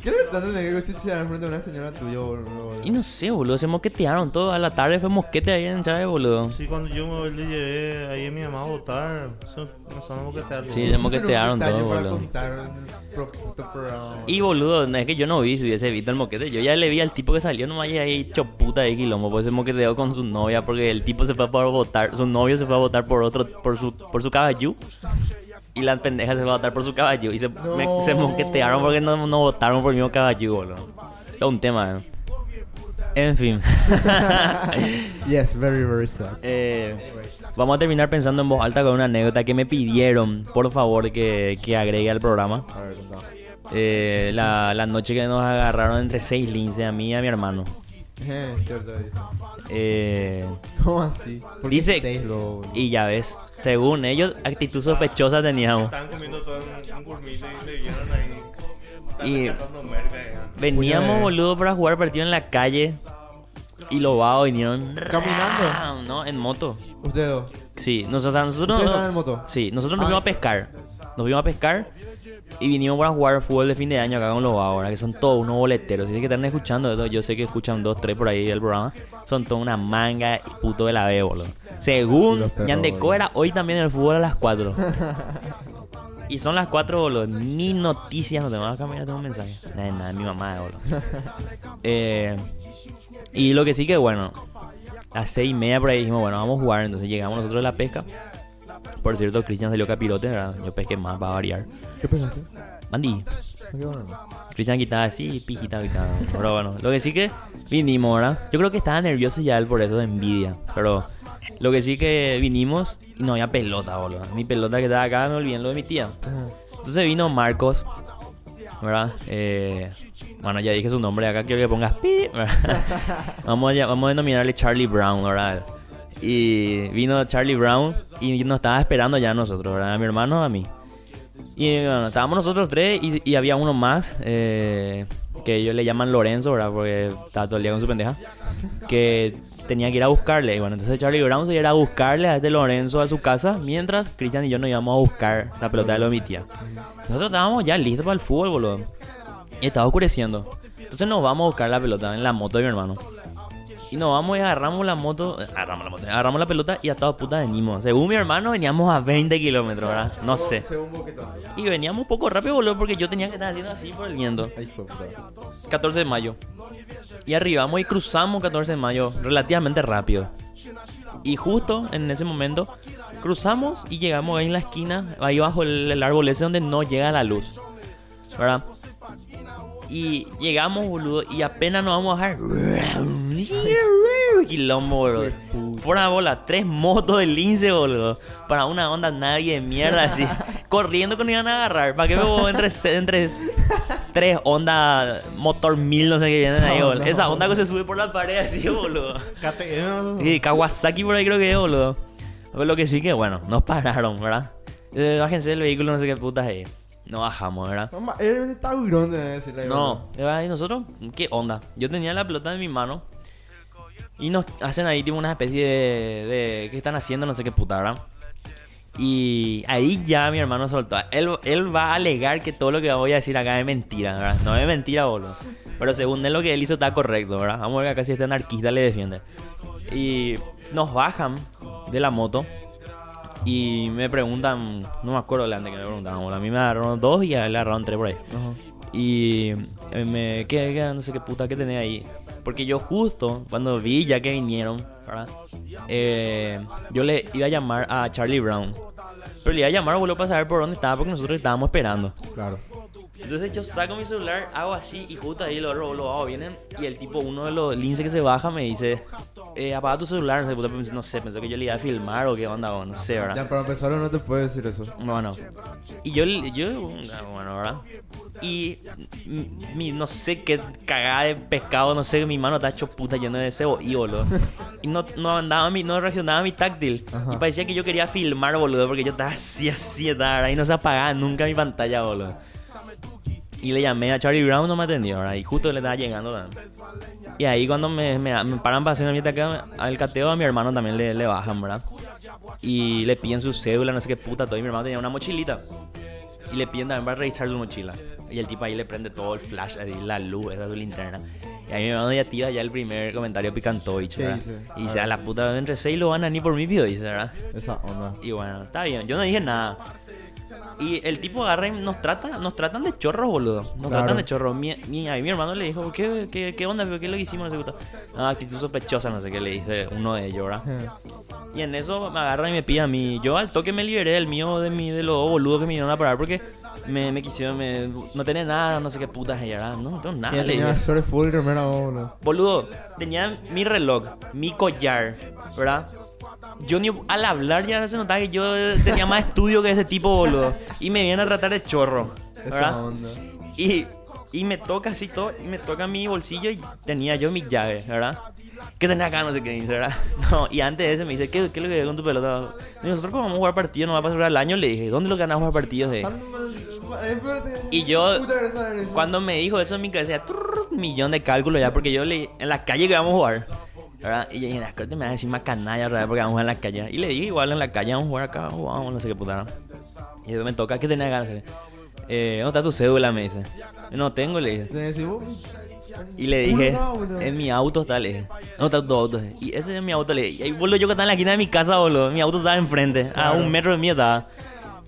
¿Qué le tanto tener que chuchear frente a una señora tuya, boludo? y no sé, boludo, se moquetearon todo. A la tarde fue mosquete ahí en Chávez, boludo. Sí, cuando yo me le llevé ahí a mi mamá a votar, se empezaron a moquetear. Sí, se moquetearon Pero un todo, detalle para boludo. Y boludo, no es que yo no vi si hubiese visto el moquete. Yo ya le vi al tipo que salió nomás y ahí hecho puta de quilombo. Pues se moqueteó con su novia porque el tipo se fue a votar. Su novio se fue a votar por otro, por su, por su caballo. Y la pendeja se fue a votar por su caballo. Y se, me- No. se moquetearon porque no, no votaron por el mismo caballo, boludo. Todo un tema, eh. En fin. Yes, very, very sad. Eh, vamos a terminar pensando en voz alta con una anécdota que me pidieron, por favor, que, que agregue al programa. A ver. Eh, la, la noche que nos agarraron entre seis linces, a mí y a mi hermano. Eh, cierto. Eh, ¿Cómo así? ¿Por qué Dice- y ya ves, según ellos, actitud sospechosa teníamos. Estaban comiendo todo en un gourmet y le vieron ahí. Y- merca, ya. Veníamos, boludo, para jugar partido en la calle. Y los vagos vinieron. ¿Caminando? No, en moto. Ustedes dos. Sí, nosotros, nosotros ¿Ustedes no- en moto? Sí, nosotros nos Ah. fuimos a pescar. Nos fuimos a pescar y vinimos para jugar fútbol de fin de año acá con los ¿verdad? que son todos unos boleteros. Si es que están escuchando esto, yo sé que escuchan dos, tres por ahí del programa. Son toda una manga y puto de la B, boludo. Según boludo. era hoy también el fútbol a las 4. y son las 4, boludo. Ni noticias, no te vas a cambiar, tengo un mensaje. Nada, de nada, mi mamá, boludo. Eh, y lo que sí que, bueno, a las seis y media por ahí dijimos, bueno, vamos a jugar. Entonces llegamos nosotros a la pesca. Por cierto, Cristian salió capirote, ¿verdad? Yo pesqué más para variar. ¿Qué? Mandy, ¿Qué bueno? Cristian quitaba así, pijita quitaba. Pero bueno, lo que sí que vinimos, ¿verdad? Yo creo que estaba nervioso ya él por eso de envidia. Pero lo que sí que vinimos y no había pelota, boludo. Mi pelota que estaba acá me olvidé lo de mi tía. Entonces vino Marcos, ¿verdad? Eh, bueno, ya dije su nombre, acá quiero que pongas pi, ¿verdad? vamos, a, vamos a denominarle Charlie Brown, ¿verdad? Y vino Charlie Brown y nos estaba esperando ya a nosotros, ¿verdad? A mi hermano, a mí. Y bueno, estábamos nosotros tres y, había uno más, eh, que ellos le llaman Lorenzo, ¿verdad? Porque estaba todo el día con su pendeja. Que tenía que ir a buscarle. Y bueno, entonces Charlie Brown se iba a buscarle a este Lorenzo a su casa, mientras Cristian y yo nos íbamos a buscar la pelota de lo de mi tía. Nosotros estábamos ya listos para el fútbol, boludo. Y estaba oscureciendo. Entonces nos vamos a buscar la pelota en la moto de mi hermano. Y nos vamos y agarramos la moto, agarramos la moto, agarramos la pelota y a toda puta venimos. Según mi hermano veníamos a 20 kilómetros, ¿verdad? No sé. Y veníamos un poco rápido, boludo, porque yo tenía que estar haciendo así por el viento. Ay, hijo de puta. 14 de mayo. Y arribamos y cruzamos 14 de mayo relativamente rápido. Y justo en ese momento cruzamos y llegamos ahí en la esquina, ahí bajo el, el árbol ese donde no llega la luz. ¿Verdad? Y llegamos, boludo, y apenas nos vamos a bajar. Quilombo, boludo. Fuera bola, tres motos de lince, boludo. Para una onda nadie de mierda así. corriendo que nos iban a agarrar. ¿Para qué veo entre, entre tres ondas motor mil, no sé qué vienen ahí, No, boludo? no. Esa onda que se sube por la pared así, boludo. KTM, Y Kawasaki por ahí creo que es, boludo. Pero lo que sí que, bueno, nos pararon, ¿verdad? Eh, bájense del vehículo, no sé qué putas es. No bajamos, ¿verdad? Mamá, eres un taburón de decirle. No, ¿y nosotros? ¿Qué onda? Yo tenía la pelota en mi mano y nos hacen ahí tipo una especie de, de... ¿Qué están haciendo? No sé qué puta, ¿verdad? Y ahí ya mi hermano soltó. Él, él va a alegar que todo lo que voy a decir acá es mentira, ¿verdad? No es mentira, boludo. Pero según él lo que él hizo está correcto, ¿verdad? Vamos a ver que acá si este anarquista le defiende. Y nos bajan de la moto y me preguntan, no me acuerdo de antes que me preguntaban, a mí me agarraron dos y a él le agarraron tres por ahí. Ajá. Y eh, me, ¿qué, qué- no sé qué puta que tenía ahí. Porque yo justo cuando vi ya que vinieron, ¿verdad? Eh, yo le iba a llamar a Charlie Brown. Pero le iba a llamar, boludo, para saber por dónde estaba porque nosotros estábamos esperando. Claro. Entonces yo saco mi celular, hago así y justo ahí los los abogados vienen y el tipo, uno de los lince que se baja me dice, eh, apaga tu celular, no sé, pues, no sé, pensó que yo le iba a filmar o qué onda, o no sé, ¿verdad? Ya, para empezar, no te puedo decir eso. Bueno, y yo, yo, bueno, ¿verdad? Y mi, no sé qué cagada de pescado, no sé, mi mano está hecho puta lleno de cebo y boludo. Y no, no andaba mi, no reaccionaba mi táctil. Ajá. Y parecía que yo quería filmar, boludo, porque yo estaba así, así, estaba, ¿verdad? Y no se apagaba nunca mi pantalla, boludo. Y le llamé a Charlie Brown, no me atendió, ¿verdad? Y justo le estaba llegando también. Y ahí cuando me, me, me paran para hacer una acá, al cateo a mi hermano también le, le bajan, ¿verdad? Y le piden su cédula, no sé qué puta, todo. Y mi hermano tenía una mochilita. Y le piden también para revisar su mochila. Y el tipo ahí le prende todo el flash, así, la luz, esa es su linterna. Y ahí mi hermano ya tira ya el primer comentario picantovich, ¿Qué ¿verdad? Y dice, a la puta, entre seis lo van a ni por mi video, dice, ¿verdad? Esa onda. Y bueno, está bien, yo no dije nada. Y el tipo agarra y nos trata, nos tratan de chorros, boludo. Nos Claro. tratan de chorros. Mi, mi, ahí mi hermano le dijo, ¿qué, qué, qué onda? ¿Qué es lo que hicimos? No sé qué. Ah, actitud sospechosa, no sé qué le dice uno de ellos, ¿verdad? Y en eso me agarra y me pide a mí. Yo al toque me liberé del mío, de mi, de los dos boludos que me vinieron a parar porque me, me quisieron, me, no tenía nada, no sé qué putas. Y ¿verdad? No, no tengo nada, le tenía full remera, boludo. Boludo, tenía mi reloj, mi collar, ¿verdad? Yo ni al hablar ya se notaba que yo tenía más estudio que ese tipo, boludo. Y me vienen a tratar de chorro, ¿verdad? onda. Y, y me toca así todo, y me toca mi bolsillo y tenía yo mis llaves, ¿verdad? ¿Qué tenés acá? No sé qué dice, ¿verdad? No, y antes de eso me dice, ¿qué, qué es lo que con tu pelota? Y nosotros como vamos a jugar partidos, no va a pasar el año, le dije, ¿dónde lo ganamos a jugar partidos? De? Y yo, Cuando me dijo eso en mi cabeza, un millón de cálculos ya, porque yo le en la calle que vamos a jugar. ¿Verdad? Y yo dije, "Nah, creo que me va a decir más canalla, ¿verdad? Porque vamos a jugar en la calle. Y le dije, igual en la calle vamos a jugar acá, vamos, no sé qué puta. Y eso me toca, ¿qué tenés ganas? Eh, ¿Dónde está tu cédula? Me dice. No tengo, le dije. Y le dije, en mi auto está, le dije. No está tu auto. Y ese es mi auto, le dije. Y ahí, boludo, yo que estaba en la esquina de mi casa, boludo. Mi auto estaba enfrente, a un metro de mí estaba.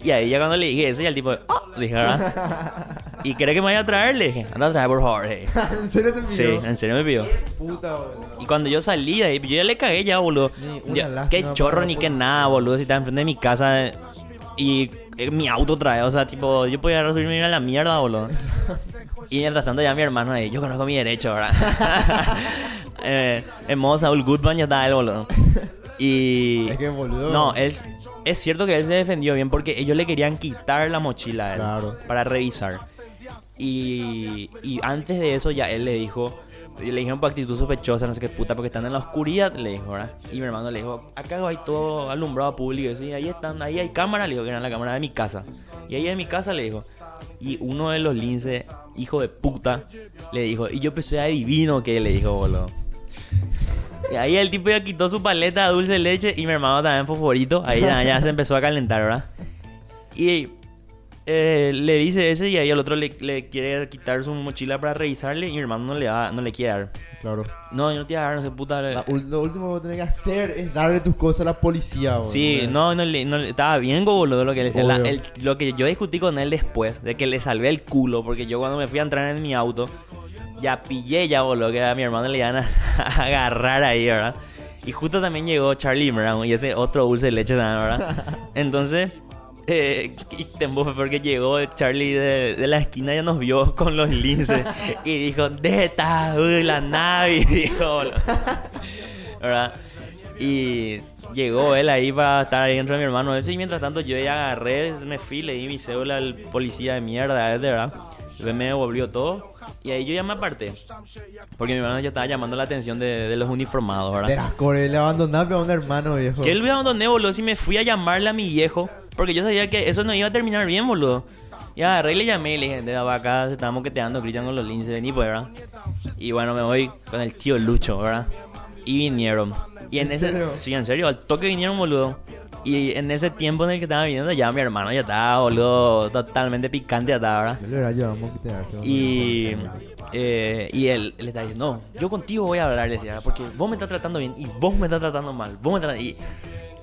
Y ahí ya cuando le dije eso, ya el tipo, ¡ah! Dije, ¿verdad? ¿Y cree que me vaya a traer? Le dije, anda a traer, por favor. le dije. ¿En serio te pidió? Sí, en serio me pidió. Puta, boludo. Y cuando yo salí de ahí, yo ya le cagué ya, boludo. Ni una Ya, lástima qué chorro ni qué nada, boludo. Si está enfrente de mi casa eh, y eh, mi auto trae, o sea, tipo, yo podía subirme a la mierda, boludo. Y mientras tanto ya mi hermano ahí, yo conozco mi derecho, ¿verdad? eh, en modo Saul Goodman ya estaba él, boludo. Y... Es que, boludo. No, él, es cierto que él se defendió bien porque ellos le querían quitar la mochila a él Claro. para revisar. Y, y antes de eso ya él le dijo, le dijeron por actitud sospechosa, no sé qué puta, porque están en la oscuridad, le dijo, ¿verdad? Y mi hermano le dijo, acá hay todo alumbrado público, y ahí están, ahí hay cámara, le dijo que era la cámara de mi casa. Y ahí en mi casa le dijo. Y uno de los linces, hijo de puta, le dijo, y yo pensé adivino que le dijo, boludo. Y ahí el tipo ya quitó su paleta de dulce leche y mi hermano también favorito. Ahí ya, ya se empezó a calentar, ¿verdad? Y eh, le dice ese y ahí el otro le, le quiere quitar su mochila para revisarle y mi hermano no le da, no le quiere dar. Claro. No, yo no te voy a dar, no sé puta. La ul- lo último que tenés que hacer es darle tus cosas a la policía, boludo. Sí, no, no, no estaba bien boludo lo que le decía. La- el- lo que yo discutí con él después, de que le salvé el culo, porque yo cuando me fui a entrar en mi auto, ya pillé ya, boludo, que a mi hermano le iban a, a agarrar ahí, ¿verdad? Y justo también llegó Charlie Brown y ese otro dulce de leche ¿verdad? Entonces, eh, porque llegó Charlie de, de la esquina ya nos vio con los linces y dijo, ¿dónde está uy, la nave? Y dijo. ¿verdad? Y llegó él ahí para estar ahí dentro de mi hermano ese y mientras tanto yo ya agarré, me fui, le di mi cédula al policía de mierda, ese, ¿verdad? Me devolvió todo y ahí yo ya me aparté. Porque mi hermano ya estaba llamando la atención de, de los uniformados, ¿verdad? Core, le abandonaste a un hermano, viejo. Que él me abandoné, boludo, si me fui a llamarle a mi viejo, porque yo sabía que eso no iba a terminar bien, boludo. Y agarré y le llamé y le dije, de acá se estaban moqueteando, gritan con los linces, vení pues, ¿verdad? Y bueno, me voy con el tío Lucho, ¿verdad? Y vinieron. Y en, ¿En ese... serio? Sí, en serio, al toque vinieron, boludo. Y en ese tiempo en el que estaba viniendo, ya mi hermano ya estaba, boludo, totalmente picante ya estaba, ¿verdad? Yo le ayudamos a quitarte. Y, eh, y él, él está diciendo, no, yo contigo voy a hablar, le decía, porque vos me estás tratando bien y vos me estás tratando mal. Vos me estás... Y,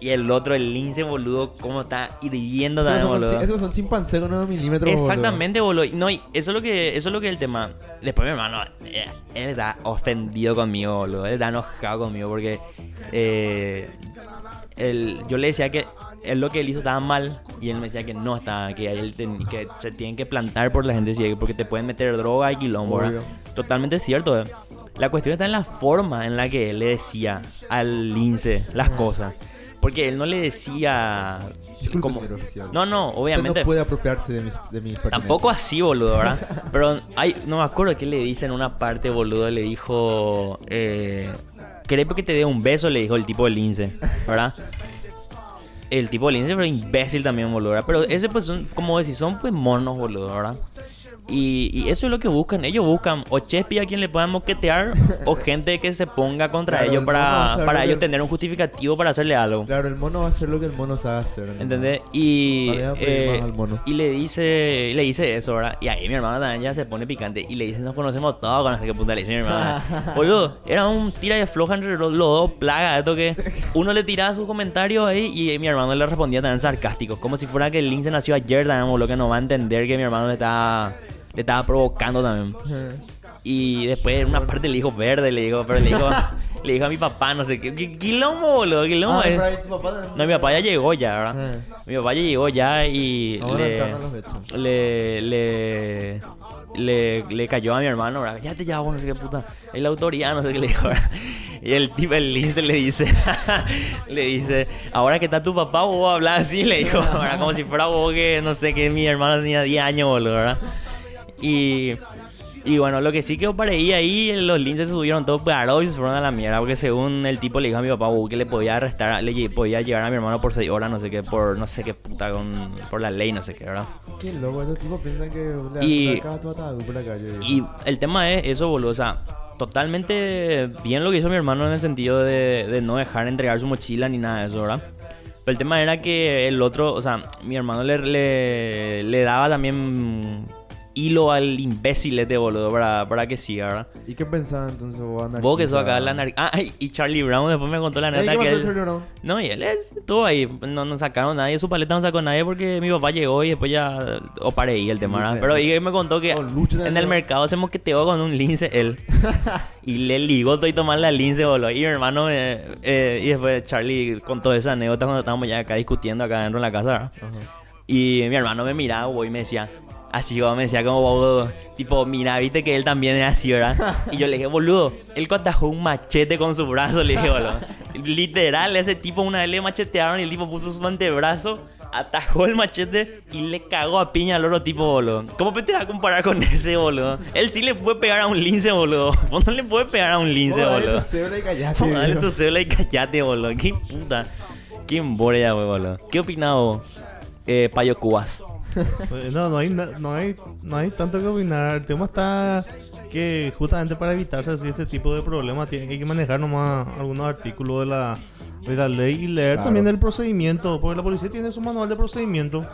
y el otro, el lince, boludo, cómo está hirviendo Esos también, son, boludo. esos son chimpancés con 9 milímetros, boludo. Exactamente, boludo. Y No, y eso es lo que, eso es lo que es el tema. Después mi hermano, eh, él está ofendido conmigo, boludo. Él está enojado conmigo porque eh, él- yo le decía que él lo que él hizo estaba mal y él me decía que no estaba, que, él ten- que se tienen que plantar por la gente ciega porque te pueden meter droga y quilombo, ¿verdad? Totalmente cierto. eh. La cuestión está en la forma en la que él le decía al lince las cosas. Porque él no le decía... Disculpe, como- señor oficial. No, no, Usted obviamente... no puede apropiarse de mis, de mis Tampoco así, boludo, ¿verdad? Pero hay, no me acuerdo qué le dice en una parte, boludo. Le dijo. Eh, ¿Querés que te dé un beso? Le dijo el tipo del lince, ¿verdad? El tipo del lince, pero imbécil también, boludo, ¿verdad? Pero ese, pues, son, como decís, son pues monos, boludo, ¿verdad? Y, y eso es lo que buscan. Ellos buscan o Chespi a quien le puedan moquetear o gente que se ponga contra Claro, ellos el para, que- ellos tener un justificativo para hacerle algo. Claro, el mono va a hacer lo que el mono sabe hacer. ¿no? ¿Entendés? Y, eh, y le dice le dice eso, ¿verdad? Y ahí mi hermano también ya se pone picante y le dice, nos conocemos todos, con no sé qué puta le dice mi hermano. Boludo, era un tira y afloja entre los, dos plagas, esto que uno le tiraba sus comentarios ahí y mi hermano le respondía también sarcástico, como si fuera que el lince nació ayer también, lo que no va a entender que mi hermano le estaba, le estaba provocando también. Y después en una parte le dijo verde, le dijo, pero le dijo, le dijo a mi papá, no sé qué, ¿qué quilombo, boludo, quilombo. Ah, eh. pero ahí tu papá también- No, mi papá ya llegó ya, ¿verdad? Eh. Mi papá ya llegó ya y Ahora le, entrando a los hechos. le, le, le, le cayó a mi hermano, ¿verdad? Ya te llamo, no sé qué puta. Es la autoridad, no sé qué le dijo, ¿verdad? Y el tipo, el lince le dice, le dice, ahora que está tu papá, vos hablas así, le dijo, ¿verdad? Como si fuera vos que, no sé, que mi hermano tenía 10 años, boludo, ¿verdad? Y... Y bueno, lo que sí quedó para ahí, los linces se subieron todos parados y se fueron a la mierda. Porque según el tipo le dijo a mi papá uh, que le podía arrestar, le podía llevar a mi hermano por 6 horas, no sé qué, por no sé qué puta, con, por la ley, no sé qué, ¿verdad? Qué loco, estos tipos piensan que le Y- por la calle. Y el tema es eso, boludo. O sea, totalmente bien lo que hizo mi hermano en el sentido de, de no dejar entregar su mochila ni nada de eso, ¿verdad? Pero el tema era que el otro, o sea, mi hermano le, le, le daba también hilo al imbécil este, boludo, para, para que siga, ¿verdad? ¿Y qué pensaba entonces vos, anarquista? Vos que sos acá la nar- Ah, y Charlie Brown después me contó la neta ¿Qué que él... Charlie Brown? No, y él es- estuvo ahí. No, no sacaron nadie. Su paleta no sacó nadie porque mi papá llegó y después ya oparé ahí el tema, ¿verdad? Pero ahí me contó que en el mercado se moqueteó con un lince él. y le ligó todo y tomarle al lince, boludo. Y mi hermano, eh, eh, y después Charlie contó esa anécdota cuando estábamos ya acá discutiendo acá dentro de la casa, ¿verdad? Y mi hermano me miraba, güey, y me decía, así, güey, me decía como, boludo, tipo, mira, viste que él también es así, ¿verdad? Y yo le dije, boludo, él atajó un machete con su brazo, le dije, boludo. Literal, ese tipo una vez le machetearon y el tipo puso su antebrazo, atajó el machete y le cagó a piña al otro tipo, boludo. ¿Cómo te vas a comparar con ese, boludo? Él sí le puede pegar a un lince, boludo. Vos no le puedes pegar a un lince, Vos dale boludo. tu cédula y callate, Vamos, dale tu cédula y callate, boludo. Qué puta. Qué emboria, güey, boludo. ¿Qué opinás vos, eh, Payo Cubas? No, no hay, no, hay, no hay tanto que opinar. El tema está que justamente para evitarse así este tipo de problemas tiene hay que manejar nomás algunos artículos de la, de la ley y leer Claro. también el procedimiento, porque la policía tiene su manual de procedimiento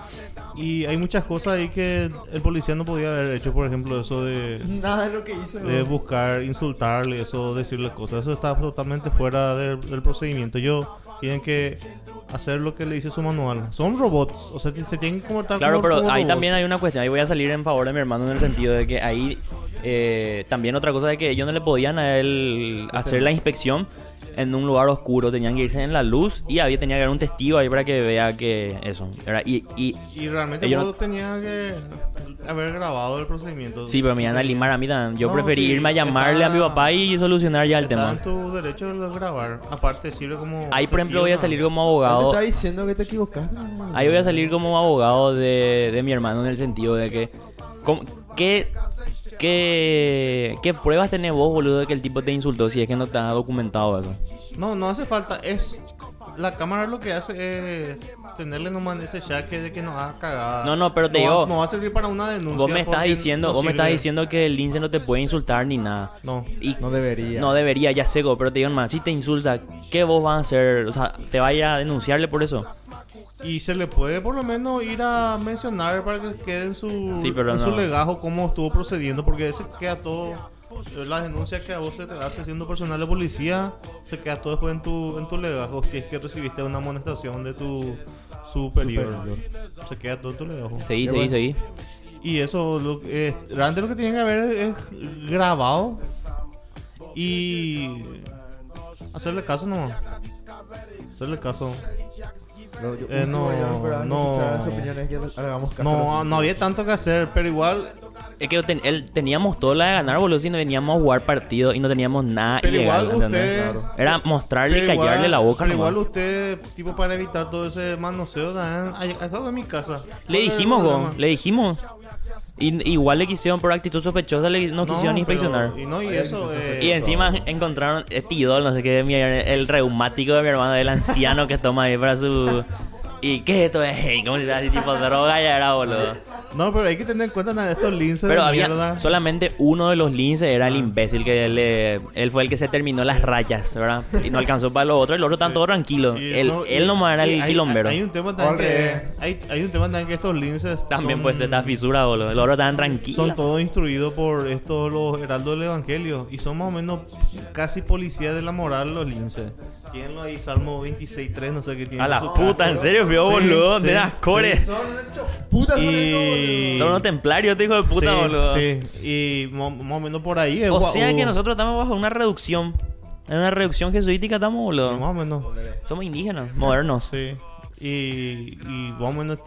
y hay muchas cosas ahí que el policía no podía haber hecho, por ejemplo, eso de, Nada de lo que hizo. de ¿no? buscar, insultarle, eso, decirle cosas, eso está totalmente fuera del, del procedimiento. Ellos tienen que hacer lo que le dice su manual. Son robots, o sea, se tienen que comportar Claro, como- pero como ahí robots. también hay una cuestión. Ahí voy a salir en favor de mi hermano en el sentido de que ahí eh, también otra cosa de que ellos no le podían a él hacer la inspección en un lugar oscuro. Tenían que irse en la luz y había tenía que haber un testigo ahí para que vea que eso. ¿verdad? Y, y Y realmente Ellos vos no- tenías que haber grabado el procedimiento. sí, pero me iban a limar a mí también. Yo No, preferí sí, irme a llamarle a mi está- papá y solucionar ya el Está tema. en tu derecho de grabar. Aparte sirve como... Ahí, por ejemplo, voy a salir como te abogado. está diciendo que te equivocaste. Ahí voy a salir como abogado de, de mi hermano en el sentido de que... ¿cómo- ¿Qué, qué, ¿Qué pruebas tenés vos, boludo, de que el tipo te insultó si es que no te ha documentado eso? No, no hace falta. Es... La cámara lo que hace es tenerle nomás ese jaque de que nos haga cagada. No, no, pero te digo- No va a servir para una denuncia. Vos me estás diciendo, no vos me estás diciendo que el lince no te puede insultar ni nada. No. Y No debería. no debería, ya sé, go, pero te digo más, si te insulta, ¿qué vos vas a hacer? O sea, ¿te va a denunciarle por eso? Y se le puede por lo menos ir a mencionar para que quede en su, Sí, pero en su legajo cómo estuvo procediendo, porque ese queda todo. La denuncia que a vos se te hace siendo personal de policía se queda todo después en tu, en tu legajo. Si es que recibiste una amonestación de tu superior, Superior. se queda todo en tu legajo. Seguí, seguí, bueno. seguí. Y eso, lo, eh, realmente lo que tienen que haber es, es grabado y hacerle caso nomás. Hacerle caso. Lo- yo- Eh, yo no, no. opiniones que hagamos caso No, no había tanto que hacer, pero igual, Es que ten- él- teníamos todo la de ganar, boludo, si no veníamos a jugar partido y no teníamos nada pero ilegal, igual usted... Claro. Era mostrarle y callarle igual- la boca Pero nomás. igual usted, tipo, para evitar todo ese manoseo, acá en mi casa. Le ¿Cuál es el dijimos, go, le dijimos. Y, igual le quisieron por actitud sospechosa, le, no quisieron pero- inspeccionar. Y no, y eso... eh, Y encima encontraron este idol, no sé qué, mi- el reumático de mi hermano, el anciano que toma ahí para su... ¿Y qué es esto? Ey, como si fuera así tipo droga ya era, boludo. No, pero hay que tener en cuenta nada, estos linces Pero de había mierda. solamente uno de los linces, era el imbécil que le, él fue el que se terminó las rayas, ¿verdad? Y no alcanzó para los otros, el otro están todos tranquilos. Y Él, no- él y- nomás era y el hay- quilombero. Hay un tema también que... Hay, hay un tema también que estos linces También son- pues esta fisura, boludo. Los otros estaban tranquilos. Son todos instruidos por estos los heraldos del evangelio y son más o menos casi policías de la moral los linces. Tienen ahí Salmo 26.3, no sé qué tienen. A la puta, en serio, feo, Sí, boludo. sí, de las cores. Son hechos putas son Y... Son unos templarios, este hijo de puta, sí, boludo. Sí, y más o menos por ahí. es O gua- sea que uh, nosotros estamos bajo una reducción. En una reducción jesuítica estamos, Más boludo. o menos. Somos indígenas, modernos. Sí. Y, y más o menos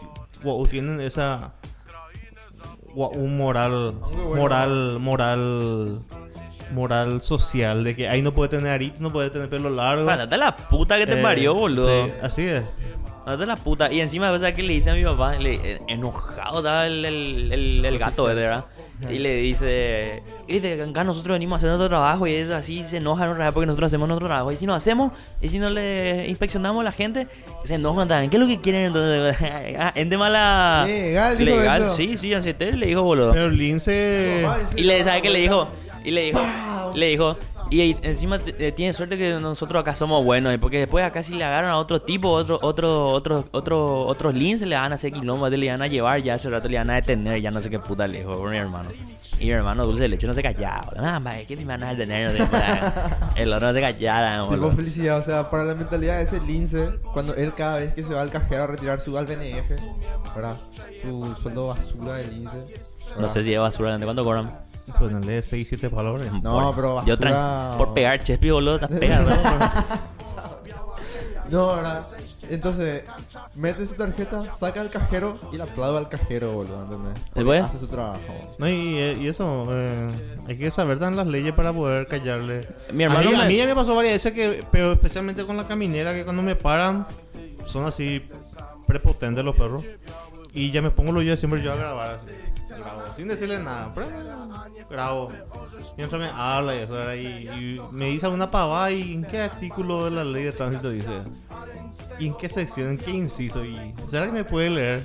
tienen esa... Un moral... Moral... Moral... Moral social de que ahí no puede tener arito, no puede tener pelo largo. Mándate la puta que te Eh, parió, boludo. Sí, así es. Mándate la puta. Y encima, ¿sabes qué le dice a mi papá? Le, eh, enojado estaba el, el, el, el gato, ¿verdad? Y le dice, y de acá nosotros venimos a hacer nuestro trabajo y es así, se enojan otra vez porque nosotros hacemos nuestro trabajo. Y si no hacemos, y si no le inspeccionamos a la gente, se enojan también. ¿Qué es lo que quieren entonces? Ah, ¿En de mala... Legal, dijo Legal, eso. sí, sí, así te le dijo, boludo. Pero Lince... Y le sabe que le dijo, y le dijo, le dijo, y encima eh, tiene suerte que nosotros acá somos buenos, porque después acá si le agarran a otro tipo, otro, otro, otro, otro, otros linces le van a hacer quilombo, le van a llevar, ya hace rato le van a detener, ya no sé qué puta le dijo por mi hermano. Y mi hermano dulce de leche no se callaba, ah, ma, ¿qué me van a detener? No sé. El otro no se callaba, boludo. felicidad, o sea, para la mentalidad de ese lince, cuando él cada vez que se va al cajero a retirar su al BNF, ¿verdad? Su sueldo basura de lince. No sé si es basura, ¿de cuánto cobran? Ponerle 6, 7 palabras. No, pero Yo basura- tran- por pegar chespi, boludo, estás pegando. No, ¿verdad? Entonces, mete su tarjeta, saca al cajero y le aplaude al cajero, boludo, ¿entendés? Hace su trabajo. No, y, y eso, eh, hay que saber tan las leyes para poder callarle. Mi hermano a mí, me- a mí ya me pasó varias veces que, pero especialmente con la caminera, que cuando me paran, son así prepotentes los perros. Y ya me pongo los yo siempre yo a grabar así. Grabo, sin decirle nada, pero grabo. Mientras me habla y eso, ¿verdad? y, y me dice una pavada y en qué artículo de la ley de tránsito dice. Y en qué sección, en qué inciso. Y, ¿Será que me puede leer?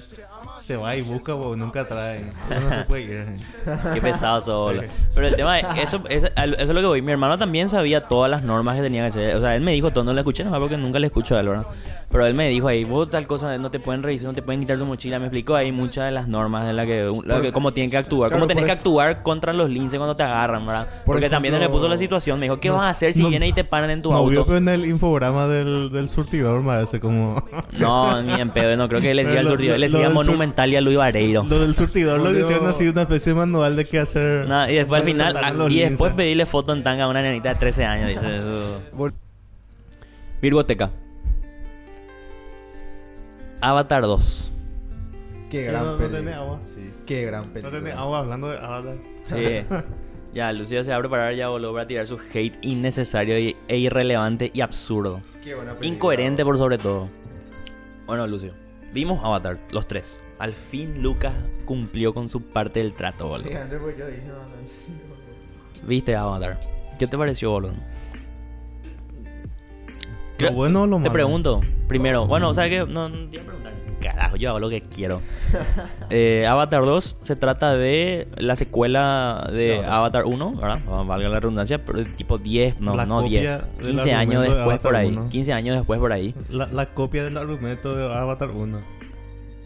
Se va y busca, porque nunca trae. No se puede ir. Qué pesado. Sí. Pero el tema es, eso, es- eso es lo que voy. Mi hermano también sabía todas las normas que tenía que hacer. O sea, él me dijo todo, no le escuché nada porque nunca le escucho a él, ¿verdad? Pero él me dijo ahí, vos tal cosa, no te pueden revisar, no te pueden quitar tu mochila. Me explicó ahí muchas de las normas en las que, la que cómo tienen que actuar. Claro, cómo tenés que actuar contra los linces cuando te agarran, ¿verdad? Por Porque también él le ejemplo- puso la situación. Me dijo, ¿qué No, vas a hacer si no- vienen y te paran en tu No vio auto? pero en el infograma del, del surtidor, me hace como... No, ni en pedo, no creo que le al lo- surtidor, él le sur- monumental y a Luis Vareiro. Lo del surtidor lo hicieron así, una especie de manual de qué hacer. Y después al final, ah, y después pedirle foto en tanga a una nenita de 13 años. Dice, eso. Virgoteca. Avatar 2. Qué Sí, gran no- no tiene agua. Sí, qué gran No película. tenés agua hablando de Avatar. Sí. ya, Lucía se va a preparar ya voló para tirar su hate innecesario y- e irrelevante y absurdo. Qué buena película. Incoherente por sobre todo. Bueno, Lucio. Vimos Avatar, los tres. Al fin Lucas cumplió con su parte del trato, boludo. Gigante, pues yo dije, no, no. ¿Viste Avatar? ¿Qué te pareció, boludo? Lo bueno o lo Te malo. pregunto, primero, bueno, o sea que no, no te iba a preguntar. Carajo, yo hago lo que quiero. Eh, Avatar 2 se trata de la secuela de No, no. Avatar 1, ¿verdad? Valga la redundancia, pero tipo 10, no, La no copia 10, del 15 años argumento de después por Avatar ahí. 1. 15 años después por ahí. La, la copia del argumento de Avatar 1.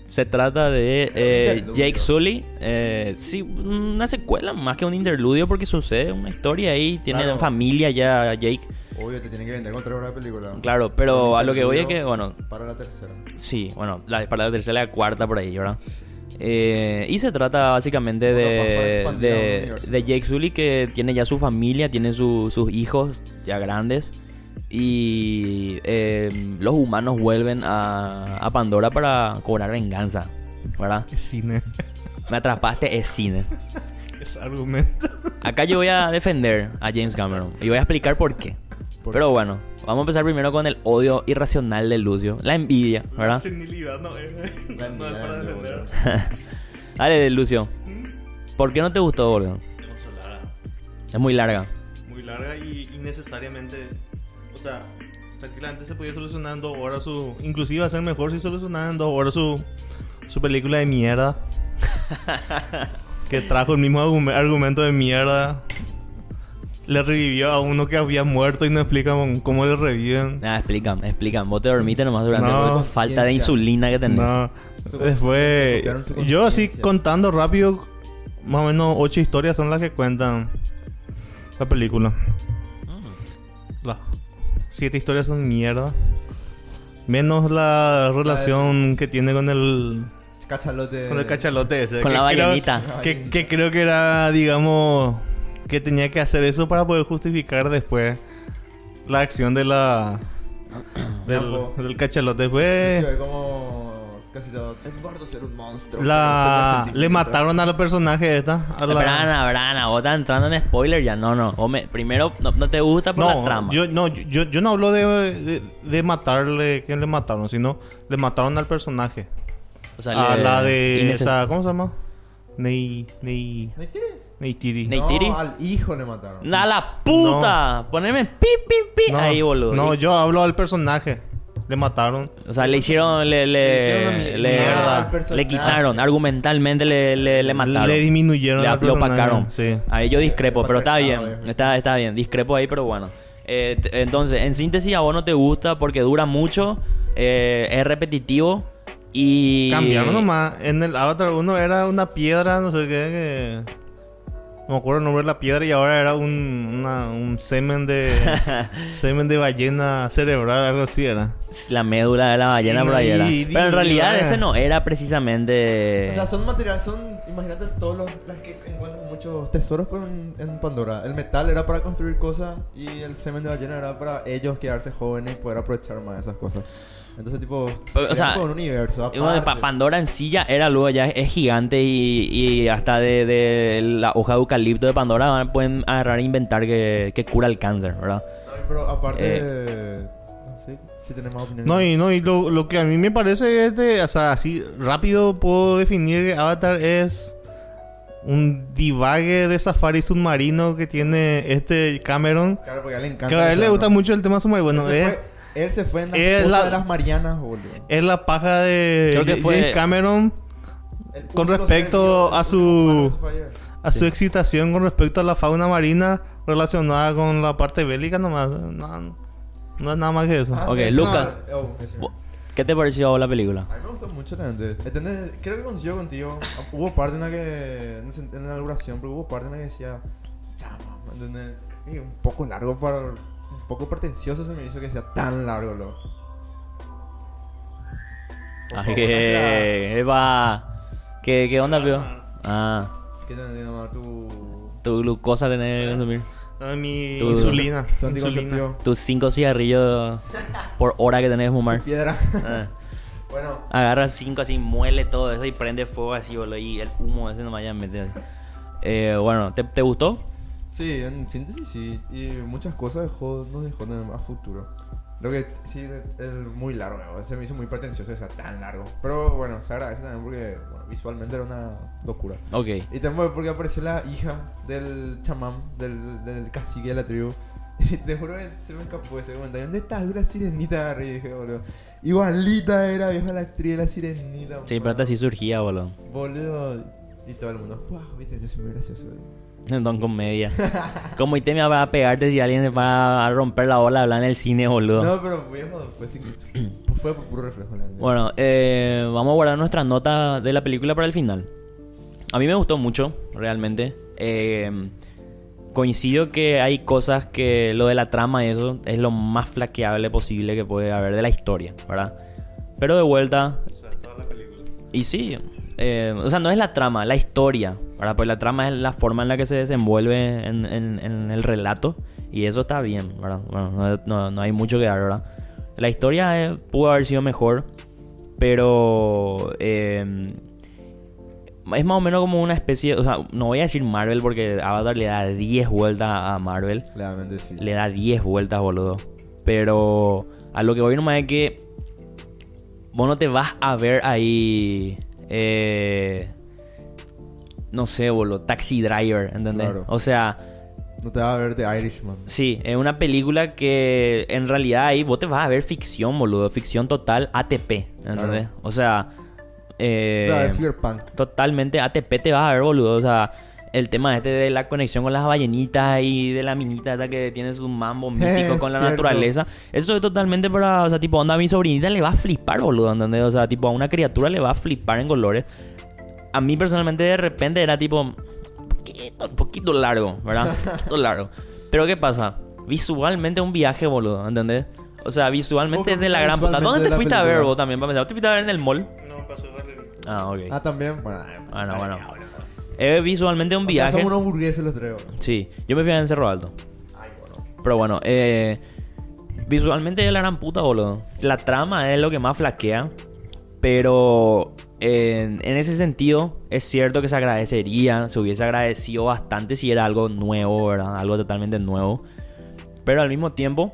Se trata de eh. Jake Sully. eh, sí, una secuela más que un interludio porque sucede una historia ahí. Tiene Claro. familia ya Jake. Obvio, te tienen que vender con tres horas de película. Claro, pero a lo que voy es que, bueno, Para la tercera. Sí, bueno, la, para la tercera y la cuarta por ahí, ¿verdad? Eh, y se trata básicamente Bueno, de, de, de Jake Sully que tiene ya su familia, tiene su- sus hijos ya grandes y eh, los humanos vuelven a, a Pandora para cobrar venganza, ¿verdad? Es cine. Me atrapaste, es cine. Es argumento. Acá yo voy a defender a James Cameron y voy a explicar por qué. ¿Por Pero bueno, vamos a empezar primero con el odio irracional de Lucio, la envidia, ¿verdad? senilidad no es. La no es para defender. Dale, Lucio. ¿Por qué no te gustó, boludo? Es muy larga. Muy larga y innecesariamente. O sea, tranquilamente se podía solucionar en dos horas su. Inclusive va a ser mejor si en dos horas su. Su película de mierda. que trajo el mismo argume- argumento de mierda. Le revivió a uno que había muerto y no explican cómo le reviven. Nada, explican, explican. Vos te dormiste nomás durante No. la falta de insulina que tenés. No. Después, yo así contando rápido, más o menos ocho historias son las que cuentan la película. Siete historias son mierda. Menos la relación que tiene con el Cachalote. con el cachalote ese. Con que la creo- ballenita. Que, que creo que era, digamos, que tenía que hacer eso para poder justificar después la acción de la del, del cachalote. Sí, Después ve como casi todo. Eduardo ser un monstruo. la, le mataron a los personajes esta. A la- Brana, Brana, vos estás entrando en spoiler ya. No, no. Primero, no, no te gusta por la No, trama. yo no, yo, yo no hablo de, de, de matarle, que le mataron, sino le mataron al personaje. O sea, a le- la de esa, ¿cómo se llama? Ney, Ney, ¿Neytiri? Neytiri. Ney- ¿Neytiri? No, al hijo le mataron. ¡A la puta! Poneme pi, pi, pi. No, Ahí, boludo. No, yo hablo al personaje. Le mataron. O sea, le hicieron, le, Le hicieron le, mi- le, quitaron, argumentalmente le, le, le mataron. Le disminuyeron Le, lo opacaron. Sí. Ahí yo discrepo, pero está bien. Está, está bien, discrepo ahí, pero bueno. Eh, entonces, en síntesis, a vos no te gusta porque dura mucho, eh, es repetitivo y... Cambiaron nomás. En el Avatar 1 era una piedra, no sé qué. Que... No me acuerdo nombre de la piedra y ahora era un, una- un semen de semen de ballena cerebral, algo así era. La médula de la ballena por ahí no- era. Pero en realidad ese no era precisamente... O sea, son materiales, son. Imagínate todos los. Las que encuentran muchos tesoros en, en Pandora. El metal era para construir cosas y el semen de ballena era para ellos quedarse jóvenes y poder aprovechar más de esas cosas. Entonces, tipo. O sea, un universo. Bueno. Pandora en sí ya era luego, ya es, es gigante y, y hasta de, de la hoja de eucalipto de Pandora van- pueden agarrar e inventar que, que cura el cáncer, ¿verdad? No, pero aparte. Eh. no sé si tenemos más opiniones. No, y, no, y lo, lo que a mí me parece es de, o sea, así rápido puedo definir que Avatar es un divague de safari submarino que tiene este Cameron. Claro, porque a él le encanta. Que a él le ¿no? gusta mucho el tema submarino. Bueno, él, se es, fue, él se fue en la es cosa la- de las Marianas, boludo. es la paja de Creo que James fue- Cameron El Con respecto a su- a su excitación con respecto a la fauna marina relacionada con la parte bélica nomás. No, no es nada más que eso. Ah, Ok, eso- Lucas. oh, decime. Bo- ¿Qué te pareció la película? A mí me gustó mucho realmente. ¿Entendés? Creo que coincido contigo. Hubo parte en la que. En la inauguración, pero hubo parte en la que decía. Chama, ¿entendés? Y un poco largo para. Un poco pretencioso se me hizo que sea tan largo, lo. Por Ay, que... Eva... ¿Qué, ¿Qué onda, pio? Ah, ¿Qué tenés nomás tu. tu glucosa tenés que consumir. Ah, mi Tu- insulina. Tu insulina. anticonceptivo. Tus cinco cigarrillos por hora que tenés que fumar. Su piedra. Ah. bueno, Agarra cinco así, muele todo eso y prende fuego así, boludo. Y el humo ese nomás ya mete así. Eh, bueno, ¿te, ¿te gustó? Sí, en síntesis sí. Y muchas cosas dejó, nos dejó a futuro. Lo que sí es muy largo, se me hizo muy pretencioso que sea tan largo. Pero bueno, se agradece también porque bueno, visualmente era una locura. Ok. Y también porque apareció la hija del chamán, del, del cacique de la tribu. Y te juro que se me escapó ese comentario. ¿Dónde estás? Vi la sirenita, y dije, boludo. Igualita era, vieja la actriz de la sirenita. Sí, pero hasta así surgía, boludo. Boludo. Y todo el mundo, wow, viste, yo soy muy gracioso. Don comedia. Como y te me va a pegarte si alguien se va a romper la ola hablando en el cine, boludo. No, pero fue, sin, fue por puro reflejo. la. Bueno, eh, vamos a guardar nuestra nota de la película para el final. A mí me gustó mucho, realmente. Eh, coincido que hay cosas que lo de la trama y eso es lo más flaqueable posible que puede haber de la historia, ¿verdad? Pero de vuelta, O sea, toda la película. y sí, eh, o sea, no es la trama, la historia, ¿verdad? Pues la trama es la forma en la que se desenvuelve en, en- en el relato Y eso está bien, ¿verdad? Bueno, no, no- no hay mucho que dar, ¿verdad? La historia eh, pudo haber sido mejor, pero eh, es más o menos como una especie, o sea, no voy a decir Marvel porque Avatar le da 10 vueltas a Marvel, Realmente sí. le da 10 vueltas, boludo. Pero a lo que voy nomás es que vos no te vas a ver ahí, eh, no sé, boludo, Taxi Driver, ¿entendés? Claro. O sea... No te vas a ver de Irishman. Sí, es una película que en realidad ahí vos te vas a ver ficción, boludo. Ficción total ATP, ¿entendés? Claro. O sea, eh, Te vas a ver Cyberpunk. totalmente ATP te vas a ver, boludo. O sea, el tema este de la conexión con las ballenitas y de la minita esta que tiene su mambo mítico con la cierto. naturaleza. Eso es totalmente para, o sea, tipo, onda a mi sobrinita le va a flipar, boludo, ¿entendés? O sea, tipo, a una criatura le va a flipar en colores. A mí personalmente de repente era tipo, un poquito, un poquito largo, ¿verdad? Un poquito largo. Pero ¿qué pasa? Visualmente un viaje, boludo, ¿entendés? O sea, visualmente ¿Vos es de la gran puta. ¿Dónde de te fuiste a ver vos también? Para? ¿Te fuiste a ver en el mall? No, pasó darle. Ah, ok. Ah, también. Bueno, Bueno, Es visualmente un O sea, viaje. son unos burgueses los tres. Sí, yo me fui a Cerro Alto. Ay, bueno. Pero bueno, eh, visualmente es la gran puta, boludo. La trama es lo que más flaquea. Pero en, en ese sentido, es cierto que se agradecería, se hubiese agradecido bastante si era algo nuevo, ¿verdad? Algo totalmente nuevo. Pero al mismo tiempo,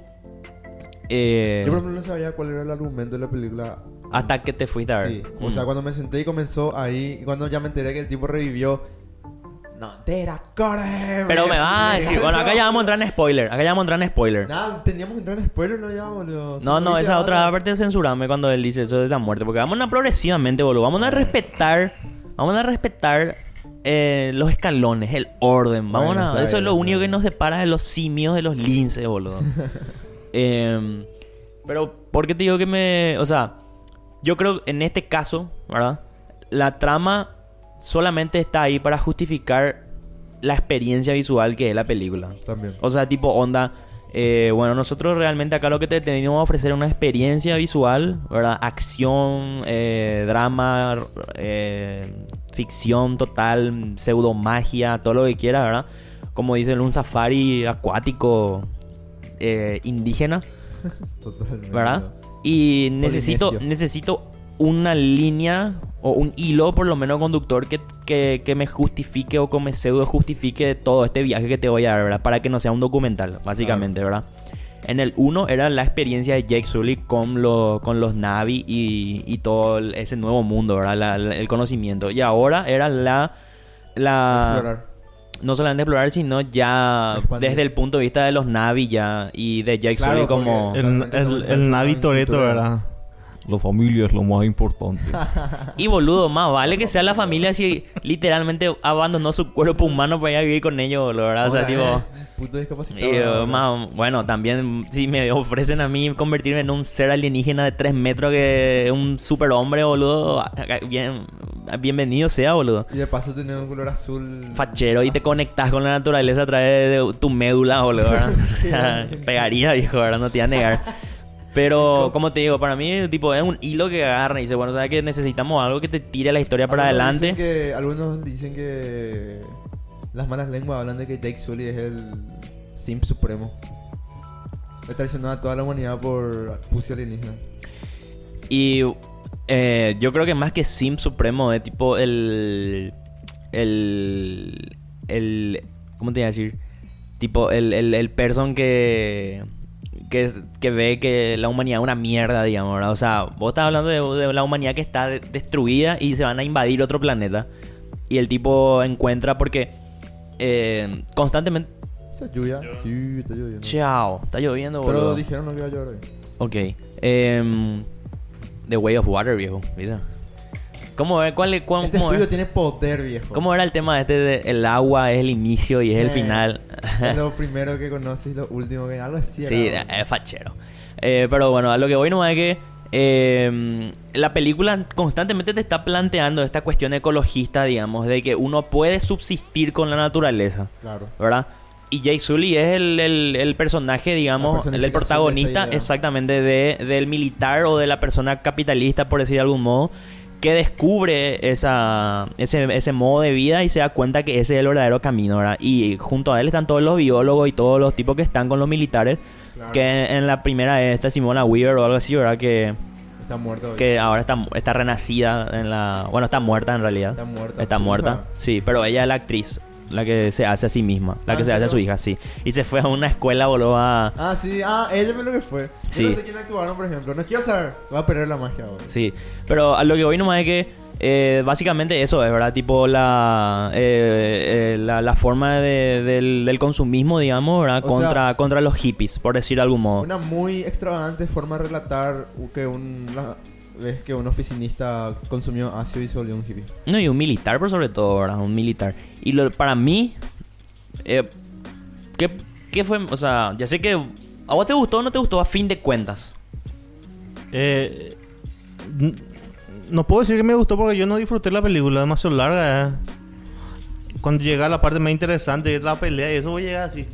eh, Yo por ejemplo no sabía cuál era el argumento de la película. hasta que te fuiste a ver. Sí, o Mm. sea, cuando me senté y comenzó ahí, cuando ya me enteré que el tipo revivió. No. Pero me va a decir, bueno, acá ya vamos a entrar en spoiler. Acá ya vamos a entrar en spoiler. Nada, teníamos que entrar en spoiler, no ya, boludo. No, no, esa otra parte censurame cuando él dice eso de la muerte. Porque vamos a progresivamente, boludo. Vamos a respetar. Vamos a respetar eh, los escalones, el orden. Vamos Bueno, a, eso bien, es lo único que nos separa de los simios de los linces, boludo. Em, pero, ¿por qué te digo que me. O sea, yo creo que en este caso, ¿verdad? La trama solamente está ahí para justificar la experiencia visual que es la película. También. O sea, tipo onda. eh, bueno, nosotros realmente acá lo que te tenemos a ofrecer es una experiencia visual, ¿verdad? Acción, eh, drama, eh, ficción total, pseudo magia, todo lo que quieras, ¿verdad? Como dicen, un safari acuático eh, indígena, Totalmente. ¿verdad? Y necesito, necesito una línea o un hilo por lo menos conductor que, que, que me justifique o que me pseudo justifique todo este viaje que te voy a dar, ¿verdad? Para que no sea un documental, básicamente, ¿verdad? En el 1 era la experiencia de Jake Sully con, lo- con los Navi y, y todo ese nuevo mundo, ¿verdad? La- la- el conocimiento. Y ahora era la... la Explorar. no solamente explorar, sino ya Expandir. desde el punto de vista de los Navi ya y de Jake Claro, Sully como... El, el, el Navi Toreto. ¿verdad? La familia es lo más importante. Y boludo, más vale que sea la familia si literalmente abandonó su cuerpo humano para ir a vivir con ellos, boludo, ¿verdad? O sea, tipo... eh, Puto discapacitado. y, eh, más- bueno, también si me ofrecen a mí convertirme en un ser alienígena de 3 metros que un superhombre, boludo, bien, bienvenido sea, boludo. Y de paso tener un color azul. Fachero y te conectas con la naturaleza a través de tu médula, boludo, ¿verdad? O sea, pegaría, viejo, ¿verdad? No te iba a negar. Pero, como te digo, para mí, tipo, es un hilo que agarra y dice, bueno, ¿sabes que Necesitamos algo que te tire la historia para Algunos adelante. dicen que- algunos dicen que las malas lenguas hablan de que Jake Sully es el simp supremo. Le traicionó a toda la humanidad por pussy alienígena. Y eh, yo creo que más que Sim Supremo es tipo el. El. El. ¿Cómo te iba a decir? Tipo el, el, el person que. Que, que ve que la humanidad es una mierda, digamos, ¿verdad? O sea, vos estás hablando de, de la humanidad que está de- destruida y se van a invadir otro planeta. Y el tipo encuentra porque eh, constantemente. ¿Esa es lluvia? Sí, está lloviendo. Chao, está lloviendo, Pero boludo. dijeron no que iba a llover hoy. Ok. Em, The Way of Water, viejo. ¿Viste? ¿Cómo, es? ¿Cuál, es- cuál- Este cómo, estudio es? tiene poder, viejo. ¿Cómo era el tema este de el agua es el inicio y es el Eh, final? Es lo primero que conoces y lo último que... Algo así sí, era. es fachero. Eh, pero bueno, a lo que voy nomás es que em, la película constantemente te está planteando esta cuestión ecologista, digamos, de que uno puede subsistir con la naturaleza. Claro. ¿verdad? Y Jay Sully es el, el- el personaje, digamos, el, el protagonista de exactamente de, del militar o de la persona capitalista, por decir de algún modo, que descubre esa, ese, ese modo de vida y se da cuenta que ese es el verdadero camino, ¿verdad? Y junto a él están todos los biólogos y todos los tipos que están con los militares, Claro. que en la primera es esta Simona Weaver o algo así, ¿verdad? Que, Está muerto. hoy. que ahora está, está renacida en la... Bueno, está muerta en realidad. Está muerta. Está muerta. Sí, pero ella es la actriz. La que se hace a sí misma. La Ah, que ¿en se hace a su hija, sí. Y se fue a una escuela, boludo, a... Ah, sí. Ah, ella fue lo que fue. Sí. Yo no sé quién actuaron, por ejemplo. No quiero saber. Va a perder la magia ahora. Sí. Pero a lo que voy nomás es que... eh, básicamente eso es, ¿verdad? Tipo la, eh, eh, la, la forma de- del, del consumismo, digamos, ¿verdad? O Contra, sea- contra los hippies, por decir de algún modo. Una muy extravagante forma de relatar que un... la- ves que un oficinista consumió ácido y se volvió un hippie. No, y un militar por sobre todo, ¿verdad? Un militar. Y lo, para mí, eh, ¿qué, ¿qué fue? O sea, ya sé que a vos te gustó o no te gustó a fin de cuentas. Eh, no puedo decir que me gustó porque yo no disfruté la película, demasiado larga. eh. Cuando llega la parte más interesante, es la pelea, y eso voy a llegar así.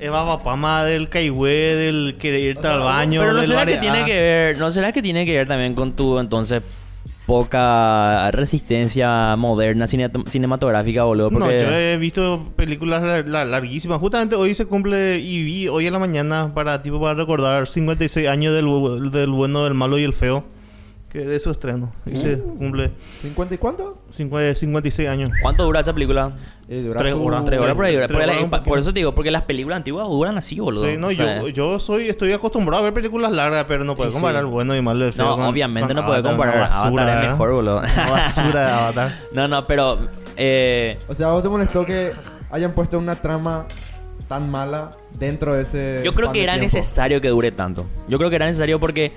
Es papama del caigüe, del querer irte O sea, al baño. Pero no del será que tiene que ver, no será que tiene que ver también con tu entonces poca resistencia moderna cine- cinematográfica, boludo, No, porque yo he visto películas lar- lar- larguísimas. Justamente hoy se cumple y vi hoy en la mañana para tipo para recordar 56 años del, del bueno, del malo y el feo. Que de su estreno. Y se Uh. cumple ¿50 y cuánto? 50 56 años. ¿cuánto dura esa película? Eh, dura Tres su- horas. Tres horas por ahí. horas, por eso te digo, porque las películas antiguas duran así, boludo. Sí, no, O sea, yo, yo soy, estoy acostumbrado a ver películas largas, pero no puedo sí. comparar bueno y malo del. No, con- obviamente con no puede Avatar, comparar. una basura, Avatar es ¿verdad? mejor, boludo. Una basura de Avatar. no, no, pero eh, O sea, ¿a vos te molestó que hayan puesto una trama tan mala dentro de ese... yo creo que era tiempo? necesario que dure tanto. Yo creo que era necesario porque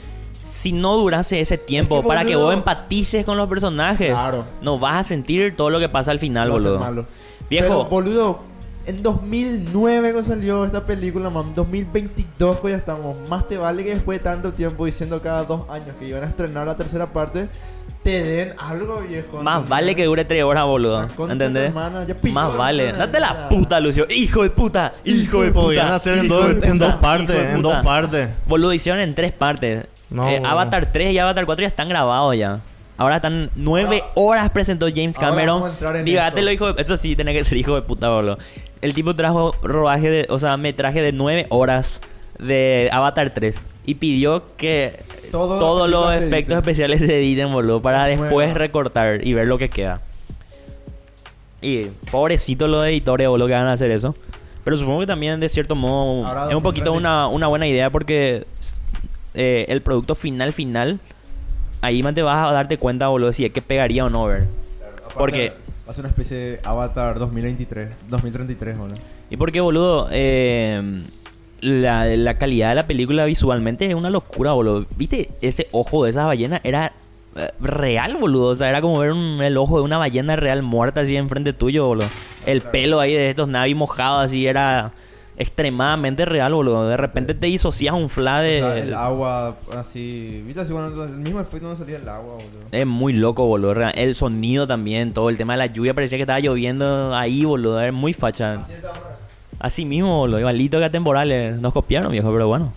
si no durase ese tiempo Es que, para que boludo. vos empatices con los personajes, Claro. no vas a sentir todo lo que pasa al final, Va a ser boludo. malo. Viejo. Pero, boludo, en 2009 cuando salió esta película, man, 2022 pues ya estamos. Más te vale que después de tanto tiempo diciendo cada dos años que iban a estrenar la tercera parte, te den algo, viejo. Más ¿entendés? vale que dure tres horas, boludo. ¿Entendés? hermana, Más vale. Date la ya. puta, Lucio. Hijo de puta. Hijo de puta. Podían hacer en hijo dos, en dos partes, hijo en dos partes. Boludo, hicieron en tres partes. No, Eh. Avatar 3 y Avatar 4 ya están grabados ya. Ahora están nueve Ahora- horas presentó James ahora Cameron. vamos a entrar en Dígatelo, eso. hijo de... Eso sí, tiene que ser hijo de puta, boludo. El tipo trajo rodaje de... O sea, metraje de nueve horas de Avatar 3. Y pidió que Todo todos los efectos especiales se editen, boludo. Para después recortar y ver lo que queda. Y pobrecito los editores, boludo, que van a hacer eso. Pero supongo que también, de cierto modo, Ahora, es un poquito una buena idea porque eh, el producto final, final, ahí más te vas a darte cuenta, boludo, si es que pegaría o no, ver. Porque- Va a ser una especie de Avatar 2023, 2033, boludo. Y porque, boludo, eh, la, la calidad de la película visualmente es una locura, boludo. ¿Viste? Ese ojo de esa ballena era eh, real, boludo. O sea, era como ver un- el ojo de una ballena real muerta así enfrente tuyo, boludo. El pelo ahí de estos navis mojados así era extremadamente real, boludo. De repente te disocias un fla de... O sea, el agua así. ¿Viste así cuando el mismo efecto no salía el agua, boludo? Es muy loco, boludo. El sonido también, todo el tema de la lluvia parecía que estaba lloviendo ahí, boludo. Es muy facha. Así mismo, boludo. Igualito que a temporales. Nos copiaron, viejo, pero bueno.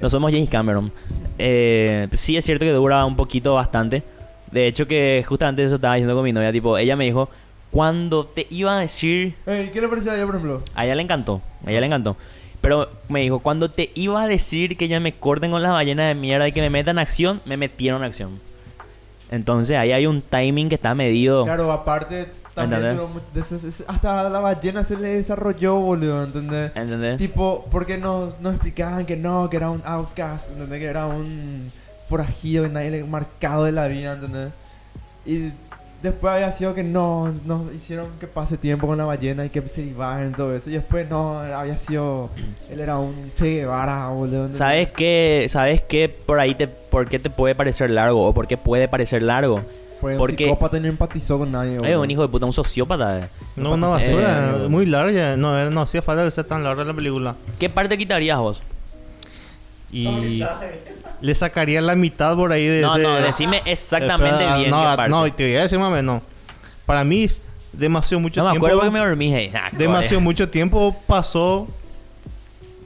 No somos James Cameron. Eh, sí es cierto que dura un poquito bastante. De hecho que justamente eso estaba diciendo con mi novia. Tipo, ella me dijo, cuando te iba a decir... Ey, ¿Qué le parecía a ella, por ejemplo? A ella le encantó. A ella le encantó. Pero me dijo, cuando te iba a decir que ya me corten con las ballenas de mierda y que me metan acción, me metieron acción. Entonces ahí hay un timing que está medido. Claro, aparte, también ¿Entendés? hasta la ballena se le desarrolló, boludo, ¿entendés? ¿Entendés? Tipo, porque nos, nos explicaban que no, que era un outcast, ¿entendés? Que era un forajido, que nadie le marcado de la vida, ¿entendés? Y después había sido que no, nos hicieron que pase tiempo con la ballena y que se iban todo eso. Y después no, había sido, él era un Che Guevara, boludo. ¿Sabes qué? ¿Sabes qué? Por ahí te... ¿Por qué te puede parecer largo? ¿O por qué puede parecer largo? Pues porque- un psicópata no empatizó con nadie, Es un hijo de puta, un sociópata. eh. No, una basura, Eh, muy larga. No, no hacía falta que sea tan larga la película. ¿Qué parte quitarías vos? Y le sacaría la mitad por ahí de No, ese- no, decime exactamente Espera, bien no, qué parte. No, te voy a decir más o menos. Para mí, es demasiado mucho No me tiempo. acuerdo porque me dormí. hey. Ah, demasiado mucho tiempo pasó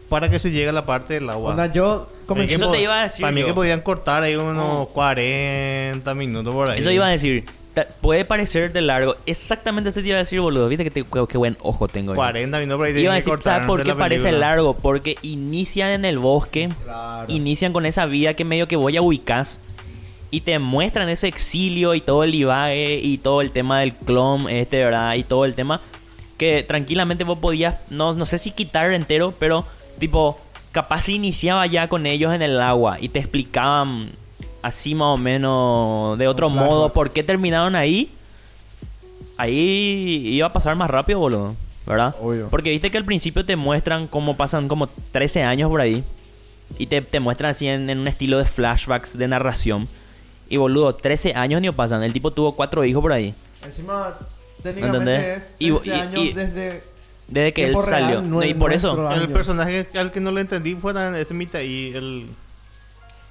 para que se llegue a la parte del agua. Onda, yo comencé... Eso te iba a decir Para mí que podían cortar ahí unos 40 minutos por ahí. Eso iba a decir. Puede parecerte largo. Exactamente eso te iba a decir, boludo. Viste que te- qué, qué buen ojo tengo. yo. 40 minutos por ahí. Iba a decir, ¿sabes por de qué la parece largo? Porque inician en el bosque, Claro. inician con esa vida que medio que voy a ubicar y te muestran ese exilio y todo el divague y todo el tema del clon, este, ¿verdad? Y todo el tema que tranquilamente vos podías, no, no sé si quitar entero, pero tipo, capaz iniciaba ya con ellos en el agua y te explicaban así más o menos de otro modo por qué terminaron ahí. Ahí iba a pasar más rápido, boludo, ¿verdad? Obvio. Porque viste que al principio te muestran cómo pasan como 13 años por ahí. Y te, te muestran así en, en un estilo de flashbacks de narración. Y boludo, 13 años ni pasan. El tipo tuvo cuatro hijos por ahí. Encima, técnicamente ¿Entendés? es Y- 13 y- años y- desde... Desde que él salió. no y por eso. El personaje al que no le entendí fue tan- este mitad y el.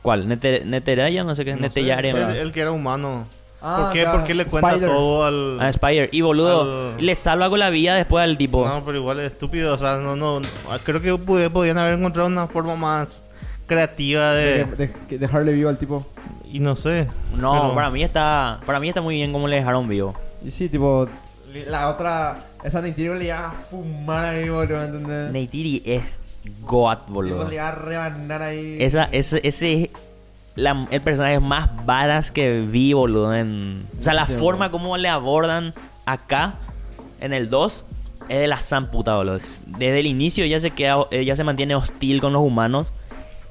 ¿Cuál? Nete- Neteraya, no sé qué. no sé, Neteyare, el, ¿verdad? el que era humano. Ah, ¿Por qué? claro. ¿Por qué le cuenta Spider. todo al.? Ah, Spire. Y boludo, Al- le salva con la vida después al tipo. No, pero igual es estúpido. O sea, no, no. Creo que pude- podían haber encontrado una forma más creativa de. De, de- dejarle vivo al tipo. Y no sé. No, pero- para mí está. Para mí está muy bien como le dejaron vivo. Y sí, tipo... La otra... Esa Nintendo le iba a fumar ahí, boludo, ¿entendés? Neytiri es God, boludo. le iba a rebanar ahí. Esa, ese, ese es la- el personaje más badass que vi, boludo. En, o sea, la forma como le abordan acá, en el 2, es de la san puta, boludo. Es- Desde el inicio ella se, queda, ella se mantiene hostil con los humanos.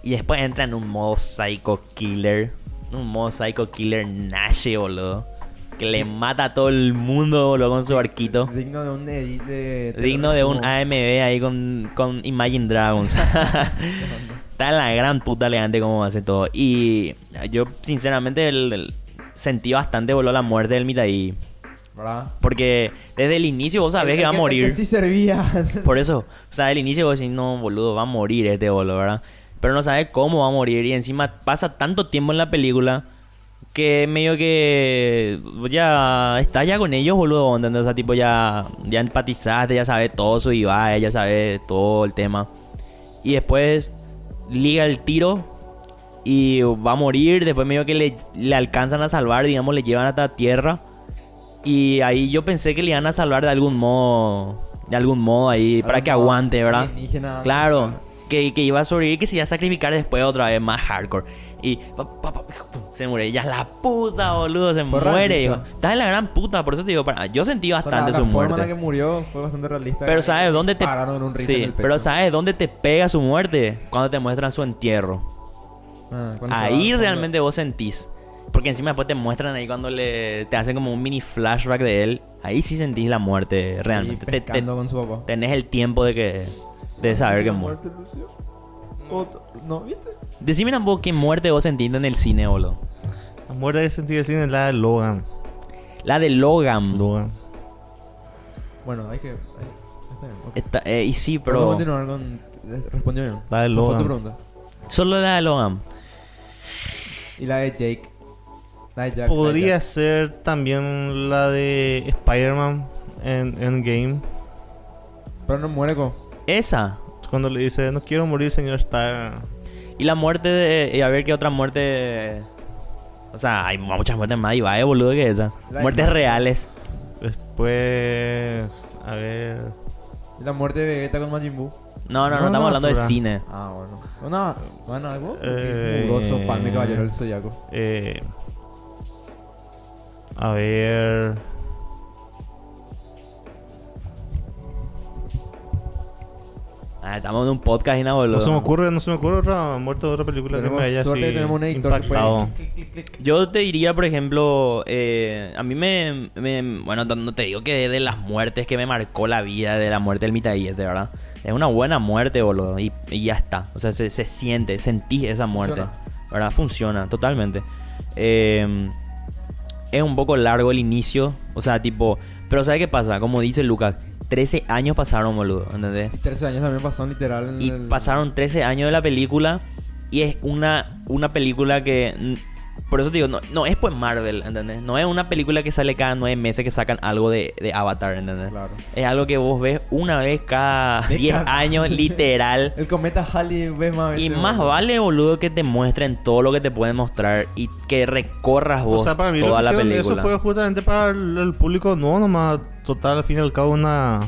Y después entra en un modo psycho killer. Un modo psycho killer Nash, boludo. Que le mata a todo el mundo, boludo, con su arquito. Digno de un edit de... Digno de un. AMB ahí con, con Imagine Dragons. Está en la gran puta elegante como hace todo. Y yo, sinceramente, el- el- sentí bastante voló la muerte del Mitaí. ¿Verdad? Porque desde el inicio vos sabés El- que el va a el morir. que sí servía. Por eso, o sea, del inicio vos decís, no, boludo, va a morir este boludo, ¿verdad? Pero no sabes cómo va a morir. Y encima pasa tanto tiempo en la película que medio que ya estás ya con ellos, boludo. ¿entendés? O sea, tipo, ya, ya empatizaste, ya sabes todo su Ibai, ya sabes todo el tema. Y después liga el tiro y va a morir. Después medio que le, le alcanzan a salvar, digamos, le llevan hasta tierra. Y ahí yo pensé que le iban a salvar de algún modo, de algún modo ahí, para que aguante, ¿verdad? Claro, que, que iba a sobrevivir, que se iba a sacrificar después otra vez, más hardcore. Y pa, pa, pa, se muere, ya la puta, boludo, se Fue muere. hijo. Está en la gran puta, por eso te digo, para- yo sentí bastante la, su forma en la muerte. que murió fue bastante realista. Pero ¿sabes dónde te... Pararon un rifle en Sí, el pecho. pero ¿sabes dónde te pega su muerte? Cuando te muestran su entierro. Ah, cuando Ahí va- cuando- realmente vos sentís. Porque encima después te muestran ahí cuando le te hacen como un mini flashback de él. Ahí sí sentís la muerte realmente. Te- te- con su papá. tenés el tiempo de que de saber que ¿La muere. Viste? Decime un poco qué muerte vos sentiste en el cine, boludo. La muerte de sentido del cine es la de Logan. La de Logan. Logan. Bueno, hay que... hay- Está bien. ok. Está- eh, y sí, Podemos pero continuar con... Respondió bien. La de Esa fue Logan. tu pregunta. solo la de Logan. Y la de Jake. La de Jack. la de Podría Jack. ser también la de Spider-Man en Endgame. Pero no muere con... Esa. Cuando le dice, no quiero morir, señor Stark. Y la muerte de... Y a ver qué otra muerte... O sea, hay muchas muertes más y va, eh, boludo, que esas. La Muertes reales. Después, a ver. Y la muerte de Vegeta con Majin Buu. No, no, no, No, estamos hablando de cine. Ah, bueno. Bueno, bueno algo. Eh, fan de Caballero del Zodiaco. eh, a ver. Ah, estamos en un podcast y nada, boludo. No se me ocurre, no se me ocurre otra muerte de otra película Tenemos que me haya suerte así que tenemos un editor que impactado. puede... clic, clic, clic, clic. Yo te diría, por ejemplo, eh, a mí me, me- Bueno, no- no te digo que de las muertes que me marcó la vida, de la muerte del Mitaíes, de verdad. Es una buena muerte, boludo. Y, y ya está. O sea, se, se siente, sentí esa muerte. Funciona. ¿Verdad? Funciona, totalmente. Eh, es un poco largo el inicio. O sea, tipo... Pero ¿sabes qué pasa? Como dice Lucas, 13 años pasaron, boludo. ¿Entendés? 13 años también pasaron literal en Y el... pasaron 13 años de la película y es una, una película que Por eso te digo, no, no es pues Marvel, ¿entendés? No es una película que sale cada nueve meses que sacan algo de, de Avatar, ¿entendés? Claro. Es algo que vos ves una vez cada Me 10 encanta. años, literal. El cometa Halley ves más Y veces, más boludo. vale, boludo, que te muestren todo lo que te pueden mostrar y que recorras vos O sea, para mí lo toda que la película. eso fue justamente para el, el público nuevo nomás. Total, al fin y al cabo, una,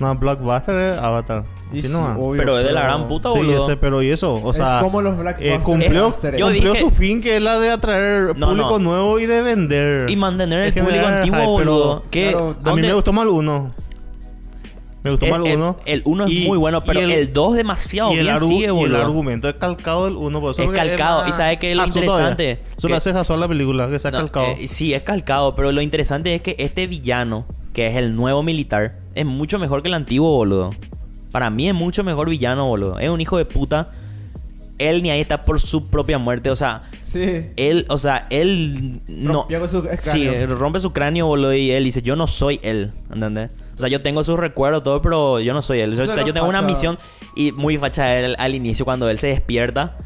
una blockbuster de Avatar. Sí, sí, nomás. obvio, Pero es de la gran puta, Sí, boludo. ese, pero y eso, o sea, es como los Black eh, cumplió. Yo cumplió dije- su fin que es la de atraer No, público no. nuevo y de vender. Y mantener el público antiguo, hype, boludo. Que, claro, a mí ¿dónde- me gustó más el 1. Me gustó más el, el 1. el 1 es Y- muy bueno, pero el 2 demasiado y el, bien sigue, y el boludo. argumento es calcado del 1. Por eso Es que calcado. más ¿Y sabe qué es lo interesante? Eso Que- le hace jasú a la película, que sea No, calcado. eh, sí, es calcado, pero lo interesante es que este villano, que es el nuevo militar, es mucho mejor que el antiguo, boludo. Para mí es mucho mejor villano, boludo. Es un hijo de puta. Él ni ahí está por su propia muerte, o sea, Sí. él, o sea, él no. Rompió con su Sí, rompe su cráneo, boludo, y él dice, yo no soy él, ¿entendés? O sea, yo tengo sus recuerdos, todo, pero yo no soy él. Yo, yo tengo una misión y muy facha él al inicio cuando él se despierta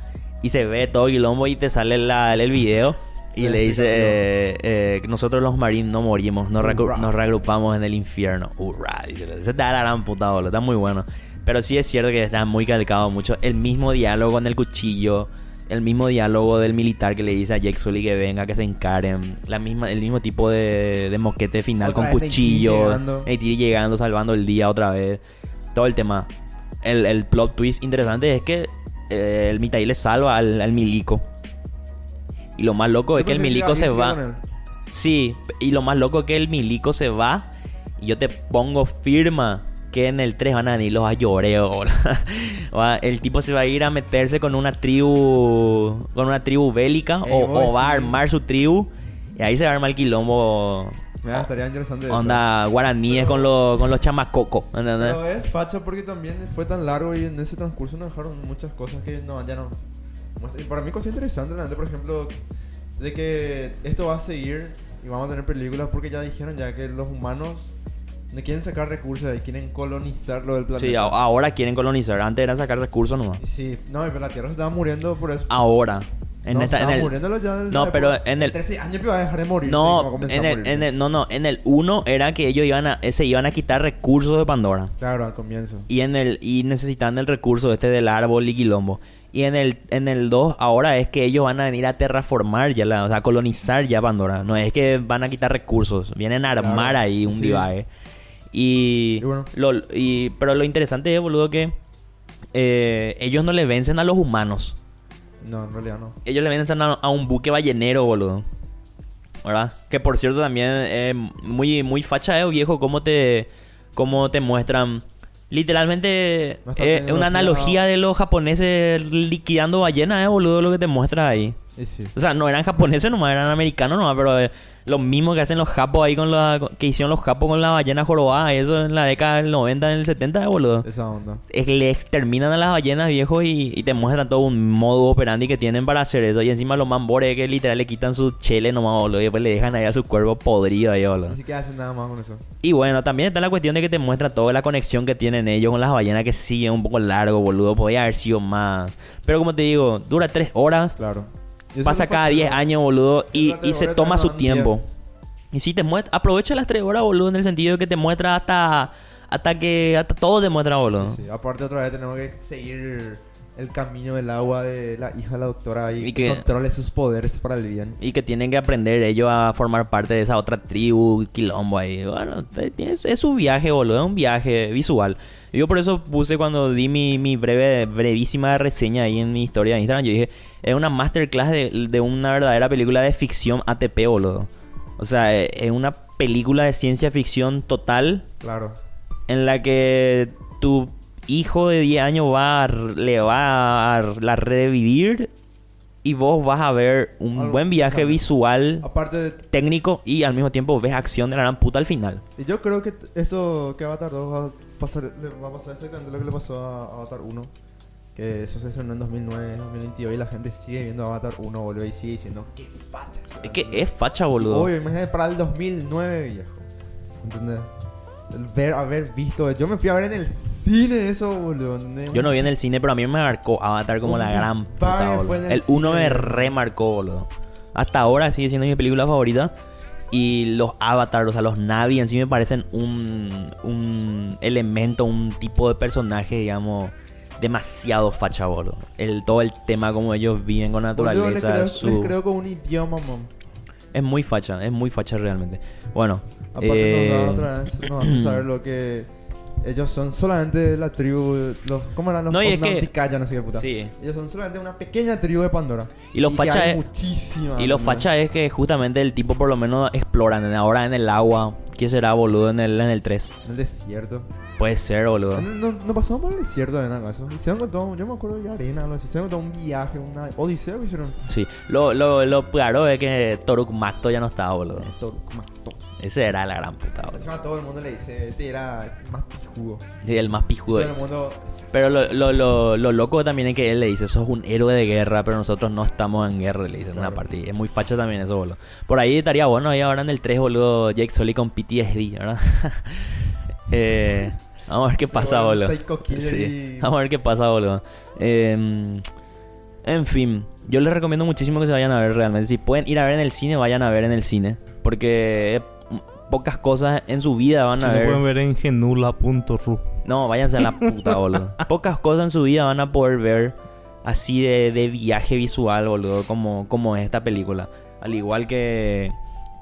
y se ve todo quilombo y te sale la- el video y le dice, eh, eh, nosotros los marines no morimos, nos, nos reagrupamos en el infierno. Hurra, se da la gran puta, boludo, está muy bueno. Pero sí es cierto que está muy calcado mucho. El mismo diálogo con el cuchillo, el mismo diálogo del militar que le dice a Jake Sully que venga, que se encaren. La misma, el mismo tipo de, de moquete final Otra con cuchillo. llegando. Llegando, salvando el día otra vez. Todo el tema. El, el plot twist interesante es que eh, el Mitaí le salva al, al milico. Y lo más loco es que el milico se va. Sí, y lo más loco es que el milico se va y yo te pongo firma que en el 3 van a venir los. Va, el tipo se va a ir a meterse con una tribu con una tribu bélica Ey, o, vos o va a armar su tribu y ahí se va a armar el quilombo Mira, estaría interesante eso. onda guaraníes con los con los chamacocos. Pero es facha porque también fue tan largo y en ese transcurso nos dejaron muchas cosas que no, ya no. Para mí, cosa interesante, la por ejemplo, de que esto va a seguir y vamos a tener películas porque ya dijeron ya que los humanos no quieren sacar recursos y quieren colonizarlo del planeta. Sí, ahora quieren colonizar, antes era sacar recursos nomás. Sí, no, pero la Tierra se estaba muriendo por eso. Ahora en no, esta en el ya en No, la pero en el- 13 años iba a dejar de morir. No, en el, en el- no, no, en el 1 era que ellos iban a, se iban a quitar recursos de Pandora. Claro, al comienzo. Y en el y necesitan el recurso este del árbol y quilombo. Y en el en el 2 ahora es que ellos van a venir a terraformar ya la, o sea, colonizar ya Pandora. No es que van a quitar recursos, vienen a armar Claro, ahí un sí. divague. Y, Y bueno. lo, y pero lo interesante es, boludo, que eh, ellos no le vencen a los humanos. No, en realidad no. Ellos le vencen a, a un buque ballenero, boludo. ¿Verdad? Que por cierto también es muy, muy facha, eh, viejo, cómo te, cómo te muestran. Literalmente Nuestra eh, una analogía de los japoneses liquidando ballenas, eh, boludo, lo que te muestra ahí. Sí. O sea, no eran japoneses nomás, eran americanos nomás, pero eh, lo mismo que hacen los japos ahí con la... Que hicieron los japos con la ballena jorobada, eso en la década del 90, en el 70, eh, boludo Esa onda. es que le exterminan a las ballenas, viejo, y, y te muestran todo un modo operandi que tienen para hacer eso. Y encima los mambores que literal le quitan su chele nomás, boludo, y después le dejan ahí a su cuerpo podrido ahí, boludo. Ni siquiera hacen nada más con eso. Y bueno, también está la cuestión de que te muestra toda la conexión que tienen ellos con las ballenas, que sí es un poco largo, boludo. Podría haber sido más. Pero como te digo, dura tres horas, Claro. Eso pasa lo cada facha, 10 ¿no? años, boludo, y, y se toma su tiempo. Y sí te muestra, aprovecha las tres horas, boludo, en el sentido de que te muestra hasta, hasta que, hasta todo te muestra, boludo. Sí, aparte otra vez tenemos que seguir el camino del agua de la hija de la doctora y, Y que que- controle sus poderes para el bien. Y que tienen que aprender ellos a formar parte de esa otra tribu, quilombo ahí. Bueno, es, es su viaje, boludo. Es un viaje visual. Yo por eso puse cuando di mi, mi breve, brevísima reseña ahí en mi historia de Instagram. Yo dije, es una masterclass de, de una verdadera película de ficción ATP, boludo. O sea, es es una película de ciencia ficción total Claro. en la que tu hijo de 10 años va a le va a la revivir y vos vas a ver un Algo buen viaje visual, Aparte de... técnico y al mismo tiempo ves acción de la gran puta al final. y Yo creo que esto que Avatar 2 va a pasar, va a pasar exactamente lo que le pasó a Avatar 1. Que eso se estrenó en 2009, 2022 y la gente sigue viendo Avatar 1, boludo, y sigue diciendo, qué facha. Es que es facha, boludo. Obvio, imagínate para el 2009, viejo. ¿Entendés? El ver, haber visto. Yo me fui a ver en el cine eso, boludo. ¿entendés? Yo no vi en el cine, pero a mí me marcó Avatar como Un la gran puta, boludo. el El 1 me remarcó, boludo. Hasta ahora sigue siendo mi película favorita. Y los avatars, o sea, los Navi en sí me parecen un, un elemento, un tipo de personaje, digamos, demasiado facha, boludo. El, todo el tema, como ellos viven con naturaleza, creo, su- les creo con un idioma, man. es muy facha, es muy facha realmente. Bueno, Aparte eh, nos da otra vez, nos hace saber lo que ellos son solamente la tribu, los, ¿cómo eran los No, y es que- no sé qué puta? sí. Ellos son solamente una pequeña tribu de Pandora. Y los que facha hay es- muchísimas. Y lo ¿no? facha es que justamente el tipo por lo menos exploran ahora en el agua. ¿Qué será, boludo, en el, en el 3? En el desierto. Puede ser, boludo. No, no, no pasamos por el desierto de nada, eso. Hicieron con todo, yo me acuerdo de arena, algo así. Hicieron con todo un viaje, una odisea que hicieron. Sí. Lo, lo, lo claro es que Toruk Makto ya no estaba, boludo. Todo, como todo. Ese era la gran puta, boludo. Encima todo el mundo le dice, este era más pijudo. Sí, el más pijudo. Todo el mundo... Pero lo, lo, lo, lo loco también es que él le dice, sos un héroe de guerra, pero nosotros no estamos en guerra, le dice en una Claro. parte. Y es muy facha también eso, boludo. Por ahí estaría bueno, ahí ahora en el 3, boludo, Jake Sully con PTSD, ¿verdad? eh, vamos a ver qué Se pasa, boludo. Sí, y- vamos a ver qué pasa, boludo. Eh, en fin, yo les recomiendo muchísimo que se vayan a ver realmente. Si pueden ir a ver en el cine, vayan a ver en el cine. Porque eh, pocas cosas en su vida van a ver. pueden ver en genula.ru. No, váyanse a la puta, boludo. Pocas cosas en su vida van a poder ver así de, de viaje visual, boludo, como, como es esta película. Al igual que,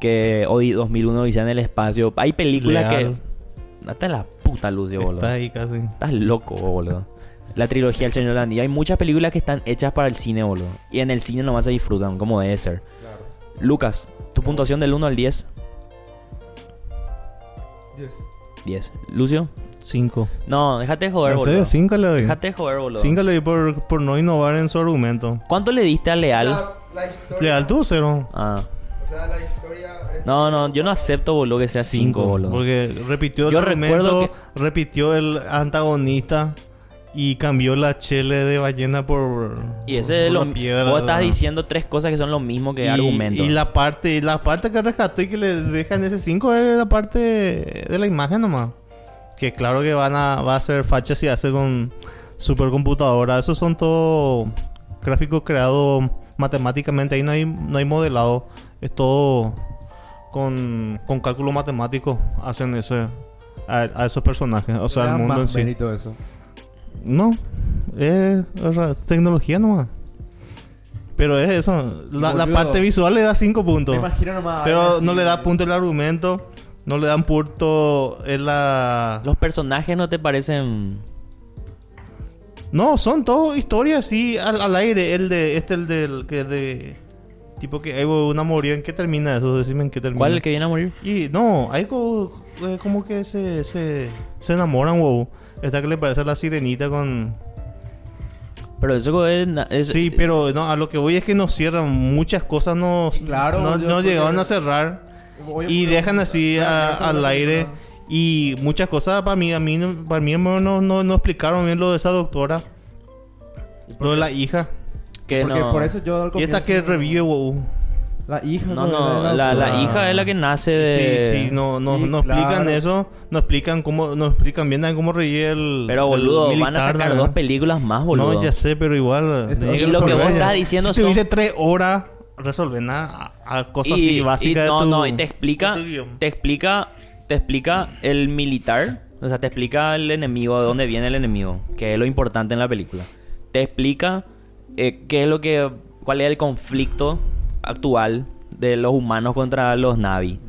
que Odi 2001 Odisea en el espacio. Hay películas que... Date la puta, Lucio, boludo. Está ahí casi. Estás loco, boludo. La trilogía El Señor de los Anillos. Hay muchas películas que están hechas para el cine, boludo. Y en el cine nomás se disfrutan, como debe ser. Claro. Lucas, tu puntuación del 1 al 10. Dios. 10. Lucio. 5. No, déjate de joder, ¿En boludo. serio? 5 le doy. Déjate de joder, boludo. 5 le doy por, por no innovar en su argumento. ¿Cuánto le diste a Leal? O sea, la historia... Leal tuvo 0. Ah. O sea, la historia... No, no, yo no acepto, boludo, que sea 5, boludo. Porque repitió el Yo argumento, recuerdo repitió el antagonista y cambió la chele de ballena por, Y ese es por lo piedra. Vos estás diciendo tres cosas que son lo mismo que y, argumento. Y la parte, la parte que rescató y que le dejan ese 5 es la parte de la imagen nomás. Que claro que van a, va a ser facha si hace con supercomputadora. Esos son todos gráficos creados matemáticamente. Ahí no hay, no hay modelado. Es todo con, con cálculo matemático. Hacen ese a, a esos personajes. O sea, el mundo en sí. eso. No, es, es tecnología nomás. Pero es eso. La, parte visual le da 5 puntos. Me imagino nomás... Pero no le da punto el argumento. No le dan punto en la... Los personajes no te parecen... No, son todas historias así al, al aire. El de... Este, el del... Que de... Tipo que hay una moría. ¿En qué termina eso? Decime en qué termina. ¿Cuál es el que viene a morir? Y no, hay eh, como que se, se, se enamoran, wow. Esta que le parece a la sirenita con... Pero eso es... es- Sí, pero no, a lo que voy es que nos cierran muchas cosas, no, Claro, no, no llegaban a cerrar y dejan así a- al aire y muchas cosas para mí, a mí, no- para mí no, no, no, no explicaron bien lo de esa doctora, lo de la hija que Porque no... por eso yo al y esta que revive, wow. La hija... No, de no, la, la hija es la que nace de... Sí, sí, no, no, Sí, no explican eso, no explican cómo, no explican bien cómo revive el Pero el boludo, van a sacar ¿no? dos películas más, boludo. No, ya sé, pero igual. Y lo que vos estás diciendo si son- tuviste tres horas, resolver nada a, cosas y, así básicas y no, de tu, no, y te explica, te explica, te explica el militar, o sea, te explica el enemigo, de dónde viene el enemigo, que es lo importante en la película. Te explica eh, qué es lo que, cuál es el conflicto actual de los humanos contra los Navi.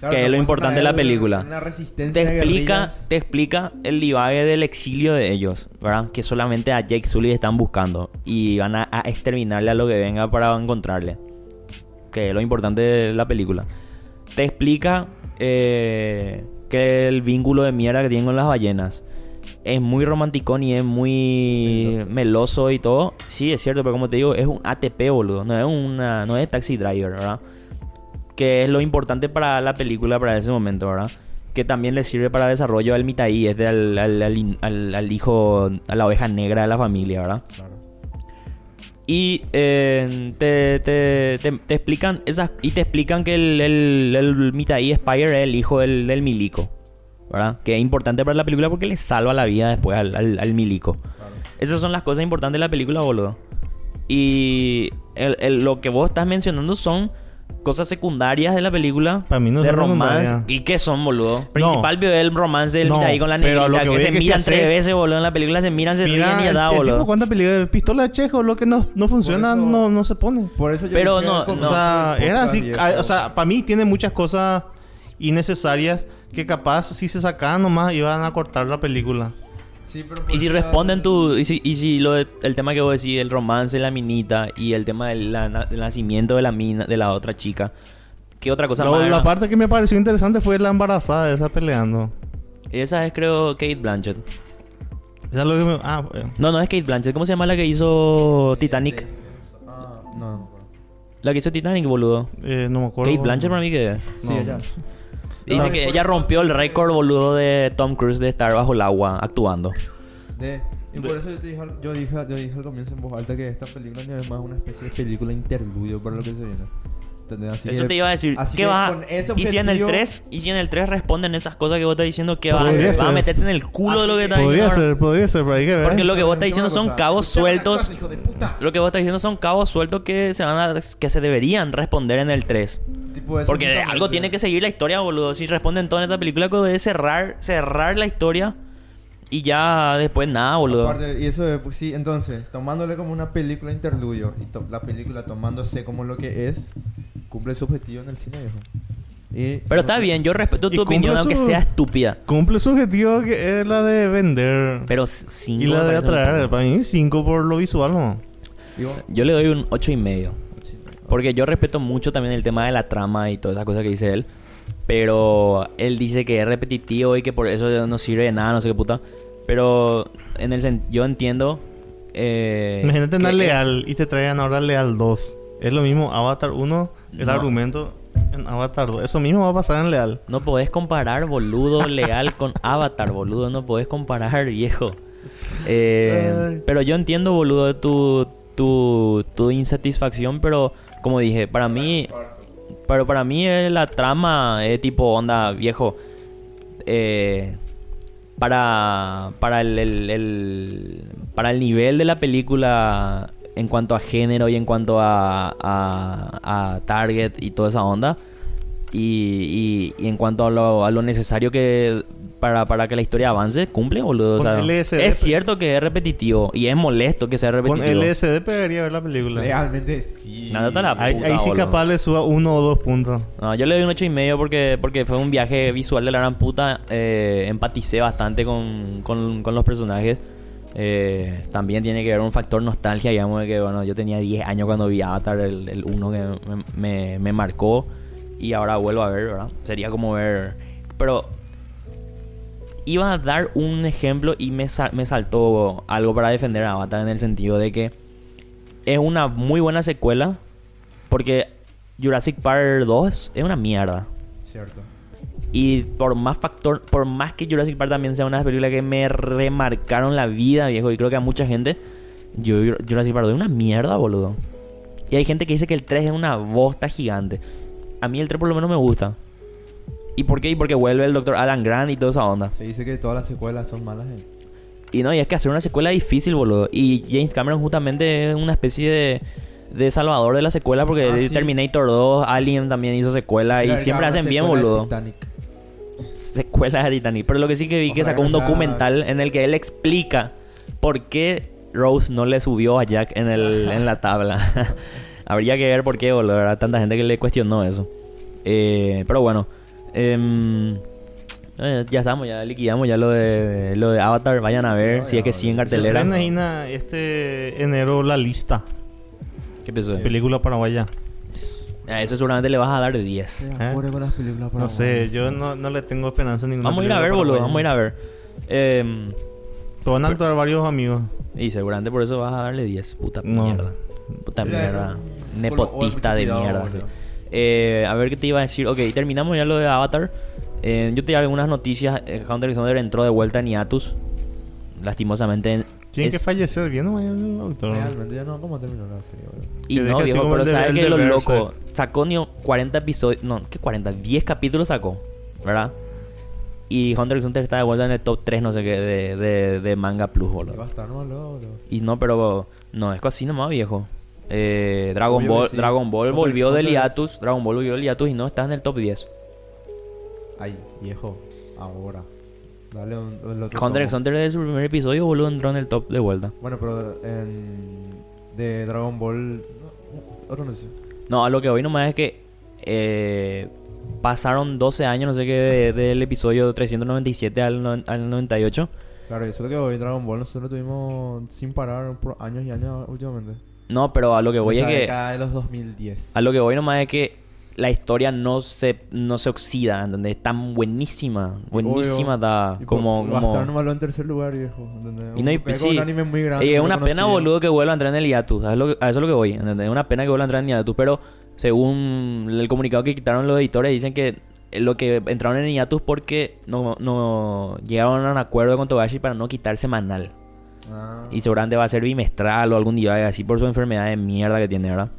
Claro, que es lo importante de la película. Una resistencia Te explica, guerrillas. te explica el divague del exilio de ellos, ¿verdad? Que solamente a Jake Sully están buscando y van a, a exterminarle a lo que venga para encontrarle. Que es lo importante de la película. Te explica eh, que el vínculo de mierda que tienen con las ballenas es muy romanticón y es muy Meloso. meloso y todo. Sí, es cierto, pero como te digo, es un ATP, boludo. No es una, no es taxi driver, ¿verdad? que es lo importante para la película para ese momento, ¿verdad? Que también le sirve para desarrollo al Mitaí, es del al, al- al- al hijo, a la oveja negra de la familia, ¿verdad? Claro. Y eh, te, te, te- te explican esas y te explican que el, el, el Mitaí Spire es el hijo del, del milico, ¿verdad? Que es importante para la película porque le salva la vida después al, al, al milico. Claro. Esas son las cosas importantes de la película, boludo. Y el- el- lo que vos estás mencionando son cosas secundarias de la película. Para mí no de romance. ¿Y qué son, boludo? Principal vio el romance del No, ahí con la negrita. que Que, se que si miran hace- tres veces, boludo. En la película se miran, se Mira, ríen y el, da, el tipo, boludo. ¿cuántas películas de pistola de Chejo? Lo que no, no funciona, eso- no, no se pone. Por eso yo Pero no, no. O sea, del era así. viejo. O sea, para mí tiene muchas cosas innecesarias que capaz si se sacaban nomás iban a cortar la película. Sí, pero por Y si responden tu... Y si, y si lo de- el tema que vos decís, el romance de la minita y el tema del, la- del nacimiento de la mina, de la otra chica. ¿Qué otra cosa Lo- más? la era? parte que me pareció interesante fue la embarazada de esa peleando. Esa es creo Kate Blanchett. Esa es lo que me- ah, eh. No, no es Kate Blanchett. ¿Cómo se llama la que hizo Titanic? Ah, no, no. La que hizo Titanic, boludo. Eh, no me acuerdo. Kate Blanchett para mí que es. Sí, No. ella. Dice No, que por- ella rompió el récord, boludo, de Tom Cruise de estar bajo el agua actuando. De, y por eso yo, te dije, al- yo, dije, yo dije al comienzo en voz alta que esta película no es más una especie de película interludio para lo que se viene. Eso que- te iba a decir. así ¿Qué que va? con ese Y si en el objetivo- 3, y si en el 3 responden esas cosas que vos estás diciendo, ¿qué vas a Podría hacer? ¿Vas a ser. meterte en el culo de lo que estás Podría diciendo? ser, podría ser, pero hay que ver. Porque lo que vos estás diciendo son cabos sueltos. cosa, hijo de puta. Lo que vos estás diciendo son cabos sueltos que se van a, que se deberían responder en el 3. Porque de algo tiene que seguir la historia, boludo. Si responden todo en esta película, que debe cerrar, cerrar la historia y ya después nada, boludo. Aparte, y eso, pues, sí, entonces, tomándole como una película interludio y la película tomándose como lo que es, cumple su objetivo en el cine, viejo. Y- Pero está bien, yo respeto tu opinión, cumple aunque su- sea estúpida. Cumple su objetivo que es la de vender. Pero cinco y la de atraer. Para mí 5 por lo visual, ¿no? Yo le doy un ocho y medio. Porque yo respeto mucho también el tema de la trama y todas esas cosas que dice él. Pero él dice que es repetitivo y que por eso no sirve de nada, no sé qué puta. Pero en el yo entiendo. Eh, Imagínate es- Leal y te traigan ahora Leal 2. Es lo mismo Avatar 1, el No. argumento en Avatar 2. Eso mismo va a pasar en Leal. No podés comparar, boludo, leal con Avatar, boludo. No podés comparar, viejo. Eh, pero yo entiendo, boludo, tu, tu, tu insatisfacción, pero como dije, para mí... Pero para mí la trama es tipo onda, viejo. eh, para para el, para el nivel de la película en cuanto a género y en cuanto a, a, a target y toda esa onda y, y- en cuanto a lo necesario que para, para que la historia avance cumple boludo o Con sea, LSD, es cierto que es repetitivo y es molesto que sea Con repetitivo LSD pegaría ver la película. realmente sí. Nada, te la- Ahí, puta, ahí sí boludo. capaz le suba uno o dos puntos. No, yo le doy un ocho y medio porque, porque fue un viaje visual de la gran puta. Eh, empaticé bastante con, con, con los personajes. Eh, también tiene que ver un factor nostalgia, digamos, de que bueno, yo tenía 10 años cuando vi Avatar, el, el uno que me, me- me marcó. Y ahora vuelvo a ver, ¿verdad? Sería como ver... Pero iba a dar un ejemplo y me, me saltó algo para defender a Avatar en el sentido de que es una muy buena secuela porque Jurassic Park 2 es una mierda. Cierto. Y por más factor, por más que Jurassic Park también sea una película que me remarcaron la vida, viejo, y creo que a mucha gente, yo Jurassic Park 2 es una mierda, boludo. Y hay gente que dice que el 3 es una bosta gigante. A mí el 3 por lo menos me gusta. ¿Y por qué? Y porque vuelve el Dr. Alan Grant y toda esa onda. Se dice que todas las secuelas son malas. eh. Y no, y es que hacer una secuela es difícil, boludo. Y James Cameron justamente es una especie de, de salvador de la secuela porque Ah, sí. Terminator 2, Alien también hizo secuela Sí, y siempre hacen bien, boludo. Titanic. Secuela de Titanic. Pero lo que sí que vi que sacó un documental en el que él explica por qué Rose no le subió a Jack en, el, en la tabla. Habría que ver por qué, boludo. Tanta gente que le cuestionó eso. Eh, pero bueno. Em, eh, ya estamos, ya liquidamos ya lo de, lo de Avatar. Vayan a ver si es que sí en cartelera. Gina, este enero La Lista. ¿Qué pensó? Película paraguaya. A eso seguramente le vas a dar de 10. ¿Eh? Apure con las películas No sé, yo no, no le tengo esperanza en ninguna Vamos a ir a ver, boludo. Vamos a ir a ver. Van a actuar varios amigos. y seguramente por eso vas a darle 10. Puta No. mierda. Puta mierda. Nepotista de cuidado, mierda. Eh, a ver qué te iba a decir. Ok, terminamos ya lo de Avatar. Eh, yo te di algunas noticias. Eh, Hunter x Hunter entró de vuelta en hiatus. Lastimosamente. Tiene es- que fallecer bien, no el doctor. Realmente ya no, ¿cómo terminó la serie? Y Que no, viejo, pero ¿sabes es lo loco? Sacó ni 40 episodios. No, ¿qué 40? 10 capítulos sacó. ¿Verdad? Y Hunter x Hunter está de vuelta en el top 3, no sé qué, de, de, de Manga Plus, Y va a boludo. estar, no, boludo. Y no, pero no es así nomás, viejo. Eh, Dragon Obvio Ball, sí. Dragon Ball volvió del hiatus. Dragon Ball volvió del hiatus y no está en el top 10. Ay, viejo. Ahora. Dale un, el otro Hunter x. Hunter de su primer episodio, boludo, entró en el top de vuelta. Bueno, pero en... De Dragon Ball... no, otro no sé. No, a lo que voy nomás es que eh, pasaron 12 años, no sé qué, de- del episodio 397 al, no- al 98. Claro, eso es lo que voy. Dragon Ball nosotros lo tuvimos sin parar por años y años últimamente. No, pero a lo que voy es que... de los 2010. A lo que voy nomás es que la historia no se, no se oxida, ¿entendés? Está buenísima. Buenísima está. Y Como... por- como... nomás en tercer lugar, viejo. ¿entendés? Y no hay- es sí. un anime muy grande. Y es una pena, boludo, que vuelva a entrar en el hiatus. A eso, es lo que- es voy. ¿entendés? Es una pena que vuelva a entrar en el hiatus. Pero según el comunicado que quitaron los editores, dicen que lo que entraron en hiatus porque no, no llegaron a un acuerdo con Togashi para no quitar semanal. Ah, Y seguramente va a ser bimestral o algún día así por su enfermedad de mierda que tiene, ¿verdad?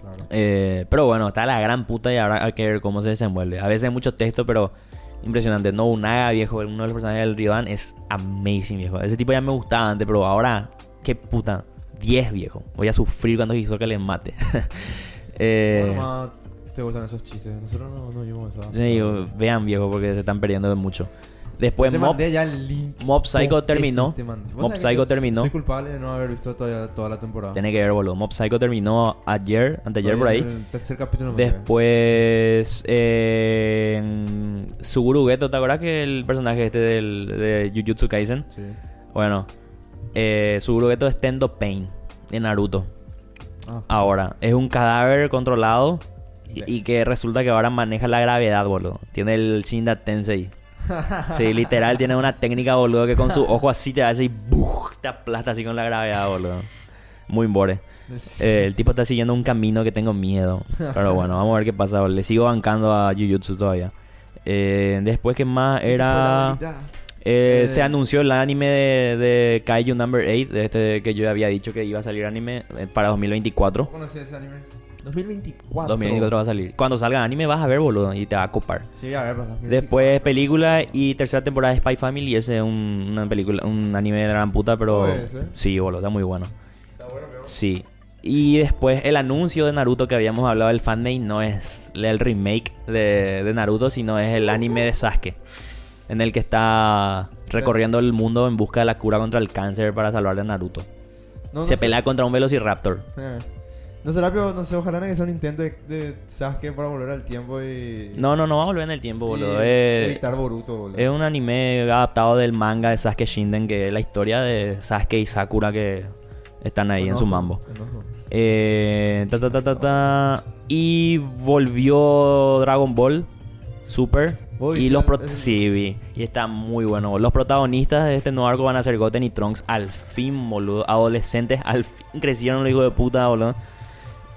claro. Eh, pero bueno, está la gran puta y ahora hay que ver cómo se desenvuelve. A veces hay mucho texto, pero impresionante. No Unaga, viejo, uno de los personajes del Ryodan es amazing, viejo. Ese tipo ya me gustaba antes, pero ahora, qué puta. 10, viejo. Voy a sufrir cuando Hisoka le mate. eh, Bueno, ma, te gustan esos chistes. Nosotros no, no vimos eso. yo vean, viejo, porque se están perdiendo de mucho. Después Mob, mandé ya el link. Mob Psycho terminó. te mandé. ¿Vos Mob Psycho terminó. Soy culpable de no haber visto todavía toda la temporada. Tiene que ver, boludo. Mob Psycho terminó ayer, anteayer por ahí. El tercer capítulo. Después, eh, Suguru Geto, ¿te acuerdas que el personaje este del, de Jujutsu Kaisen? Sí. Bueno, eh, Suguru Geto es Tendo Pain de Naruto. Ah. Ahora, es un cadáver controlado y, y que resulta que ahora maneja la gravedad, boludo. Tiene el Shinda Tensei. Sí, literal, tiene una técnica, boludo, que con su ojo así te hace y ¡buf! te aplasta así con la gravedad, boludo. Muy bore. Eh, el tipo está siguiendo un camino que tengo miedo. Pero bueno, vamos a ver qué pasa. Le sigo bancando a Jujutsu todavía. Eh, después, ¿qué más? Era... eh, Eh, se anunció el anime de, de Kaiju Number 8, de este que yo había dicho que iba a salir anime para 2024. ¿Cómo conoces ese anime? 2024. 2024 va a salir. Cuando salga anime vas a ver, boludo, y te va a copar. Sí, a ver, pues, 2024. Después película y tercera temporada de Spy Family. Ese es un, una película, un anime de la gran puta, pero... Ese. Sí, boludo, está muy bueno. Está bueno, pero- Sí. Y después el anuncio de Naruto que habíamos hablado del fanmade no es el remake de, de Naruto, sino es el anime de Sasuke. En el que está recorriendo el mundo en busca de la cura contra el cáncer para salvarle a Naruto. No, no Se sé. pelea contra un Velociraptor. Eh. No será, pero no sé, ojalá no que sea un intento de, de Sasuke para volver al tiempo y. No, no, no va a volver en el tiempo, boludo. Es, Evitar Boruto, boludo. es un anime adaptado del manga de Sasuke Shinden, que es la historia de Sasuke y Sakura que están ahí en su mambo. enojo. Eh, ta, ta, ta, ta, ta. Y volvió Dragon Ball Super. Y los pro- es- sí, vi. y está muy bueno. Los protagonistas de este nuevo arco van a ser Goten y Trunks. Al fin, boludo. Adolescentes, al fin crecieron los hijos de puta, boludo.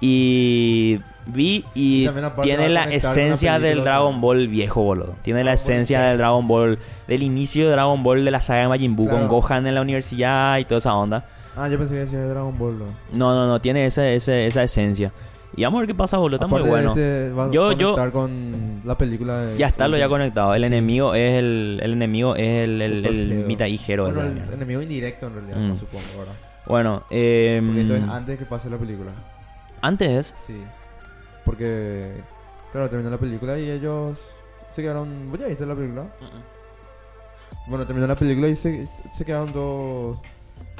Y vi y Y tiene a la esencia del Dragon con- Ball viejo, boludo. Tiene la Dragon Ball esencia del Dragon Ball, del inicio de Dragon Ball de la saga de Majin Buu, con Claro. Gohan en la universidad y toda esa onda. Ah, yo pensé que decía de Dragon Ball, ¿no? No, no, no, tiene ese, ese- esa esencia. Y vamos a ver qué pasa, boludo. Está muy Aparte de bueno. este, va a Yo- yo- conectar con la película de... Ya está lo ya conectado. El Sí. enemigo es el, el enemigo es el, el, el hijero. Bueno, el mierda. enemigo indirecto en realidad, Mm. no supongo, ahora. Bueno, eh, Porque entonces antes que pase la película. Antes es. Sí. Porque, claro, terminó la película y ellos se quedaron... ¿Vos ya viste la película? Bueno, terminó la película y se, se quedaron dos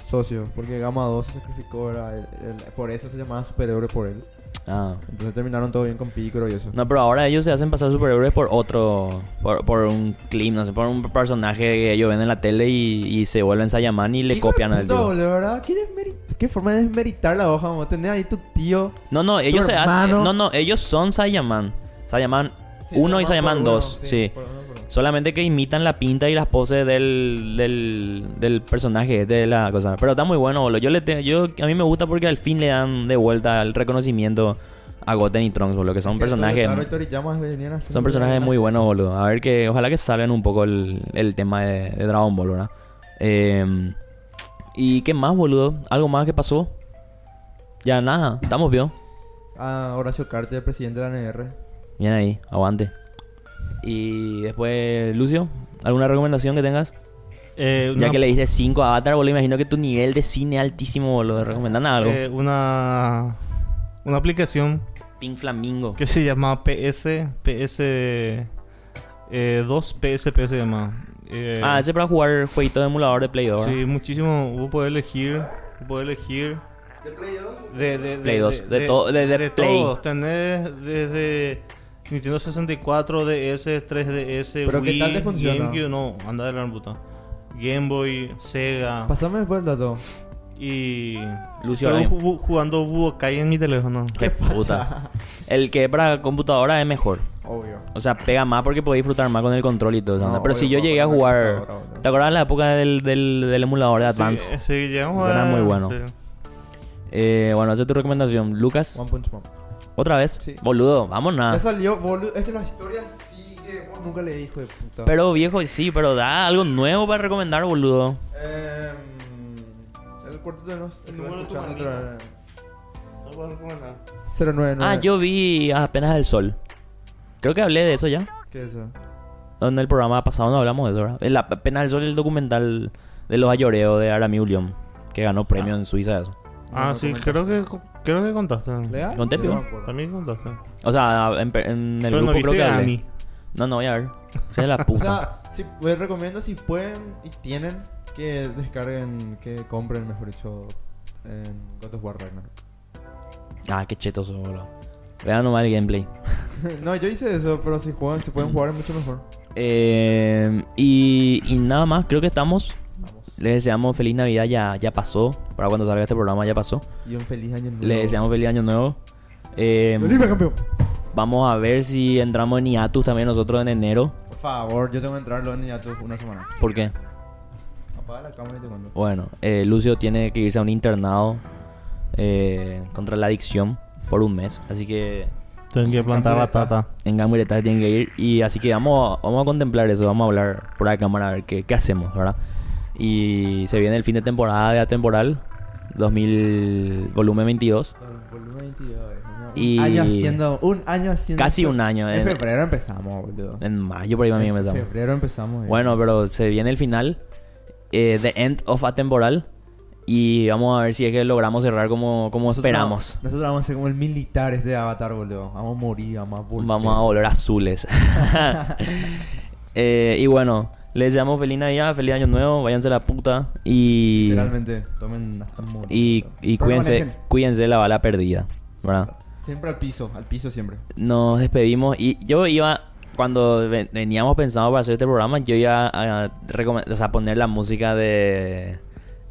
socios. Porque Gamma 2 se sacrificó, era el- el- por eso se llamaba superhéroe por él. Ah. Entonces terminaron todo bien con Piccolo y eso. No, pero ahora ellos se hacen pasar superhéroes por otro, por, por un clip, no sé, por un personaje que ellos ven en la tele y, y se vuelven Saiyaman y le copian al tío. ¿verdad? ¿Qué, desmeri- ¿Qué forma de desmeritar la hoja? Vamos a tener ahí tu tío. No, no, ellos se hacen, no, no, ellos son. Saiyaman Sí, 1 y uno, 2, sí. por. Solamente que imitan la pinta y las poses del, del, del personaje, de la cosa. Pero está muy bueno, boludo. Yo, le te- yo, a mí me gusta porque al fin le dan de vuelta el reconocimiento a Goten y Trunks, boludo. Que son personajes... Son personajes muy buenos, boludo. A ver que... Ojalá que salgan un poco el, el tema de, de Dragon Ball, ¿verdad? Eh, ¿Y qué más, boludo? ¿Algo más que pasó? Ya nada. Estamos bien. Ah, Horacio Carter, presidente de la NR. Bien ahí. Aguante. Y después, Lucio, ¿alguna recomendación que tengas? Eh, Ya una- que le diste 5 a Avatar, boludo, imagino que tu nivel de cine es altísimo, boludo. ¿Recomendan algo? eh, una una aplicación Pink Flamingo. que se llama PS, PS eh, 2, PSP se llama. Eh, Ah, ese para jugar jueguitos de emulador de Play 2. ¿verdad? Sí, muchísimo. Vos podés elegir, vos podés elegir ¿De Play 2? de, de, Play 2, de de- de Play. todo. Tenés desde Nintendo 64, DS, 3DS, ¿Pero qué Wii, tal te funciona? GameCube, no, anda de la puta. Game Boy, Sega Pasame después el dato. y Lucio estoy ju- jugando Budokai en mi teléfono. Qué puta. El que para computadora es mejor. Obvio. O sea, pega más porque podés disfrutar más con el control y todo eso. No, Pero obvio, si yo juego llegué a con la jugar... computadora, boludo. ¿Te acuerdas de la época del, del, del emulador de Advance? Sí, sí, llegamos Eso era a- muy bueno. sí. Eh, bueno, esa es tu recomendación. Lucas, One Punch Man. Otra vez. Sí. Boludo, vamos Ya nada. salió, boludo. Es que la historia sigue. Vos nunca le hijo de puta. Pero viejo, sí, pero da algo nuevo para recomendar, boludo. Em, el cuarto de nos. El número de otra. No puedo recomendar. 099. Ah, yo vi apenas el sol. Creo que hablé de eso ya. ¿Qué es eso? En el programa pasado no hablamos de eso, ¿verdad? El apenas el sol, el documental de los ayoreos de Aramis Ullium, que ganó premio en Suiza, eso. Ah, No, sí, creo que, creo que contaste. No me acuerdo. También contaste. O sea, en, el Pero grupo no creo que a hablé. mí. No, no voy a ver. La O sea, si, les recomiendo si pueden y tienen que descarguen, que compren, mejor dicho, en God of War Ragnarok. ah, qué cheto sos, boludo. Vean nomás el gameplay. no, yo hice eso, pero si juegan, si pueden jugar es mucho mejor. Eh, y, y nada más, creo que estamos. Les deseamos feliz Navidad, ya, ya pasó. Para cuando salga este programa ya pasó. Y un feliz año nuevo. Les deseamos feliz año nuevo. Eh, ¡Feliz campeón! vamos a ver si entramos en hiatus también nosotros en enero. Por favor, yo tengo que entrarlo en Yatus una semana. ¿Por qué? Apaga la cámara y te cuento. Bueno, eh, Lucio tiene que irse a un internado eh, contra la adicción por un mes. Así que Tengo que plantar batata. en Gamureta tienen que ir. Y así que vamos, vamos a contemplar eso. Vamos a hablar por la cámara a ver qué, qué hacemos, ¿verdad? Y se viene el fin de temporada de atemporal 2000, volumen 22. Volumen 22, eh. Y- Un año haciendo. Un año haciendo. Casi un año. En En, febrero empezamos, boludo. en mayo por ahí también En empezamos. febrero empezamos. eh. Bueno, pero se viene el final. eh, The End of Atemporal. Y vamos a ver si es que logramos cerrar como, como Nosotros esperamos. vamos- nosotros vamos a ser como el militar de Avatar, boludo. Vamos a morir, vamos a volver. Vamos a volver azules. Eh, y bueno, les deseamos feliz Navidad, feliz Año Nuevo, váyanse a la puta y. Literalmente, tomen hasta morir. Y, y Pero cuídense, manejen. cuídense de la bala perdida, ¿verdad? Siempre al piso, al piso siempre. Nos despedimos y yo iba, cuando ven- veníamos pensando para hacer este programa, yo iba a, recome- o sea, poner la música de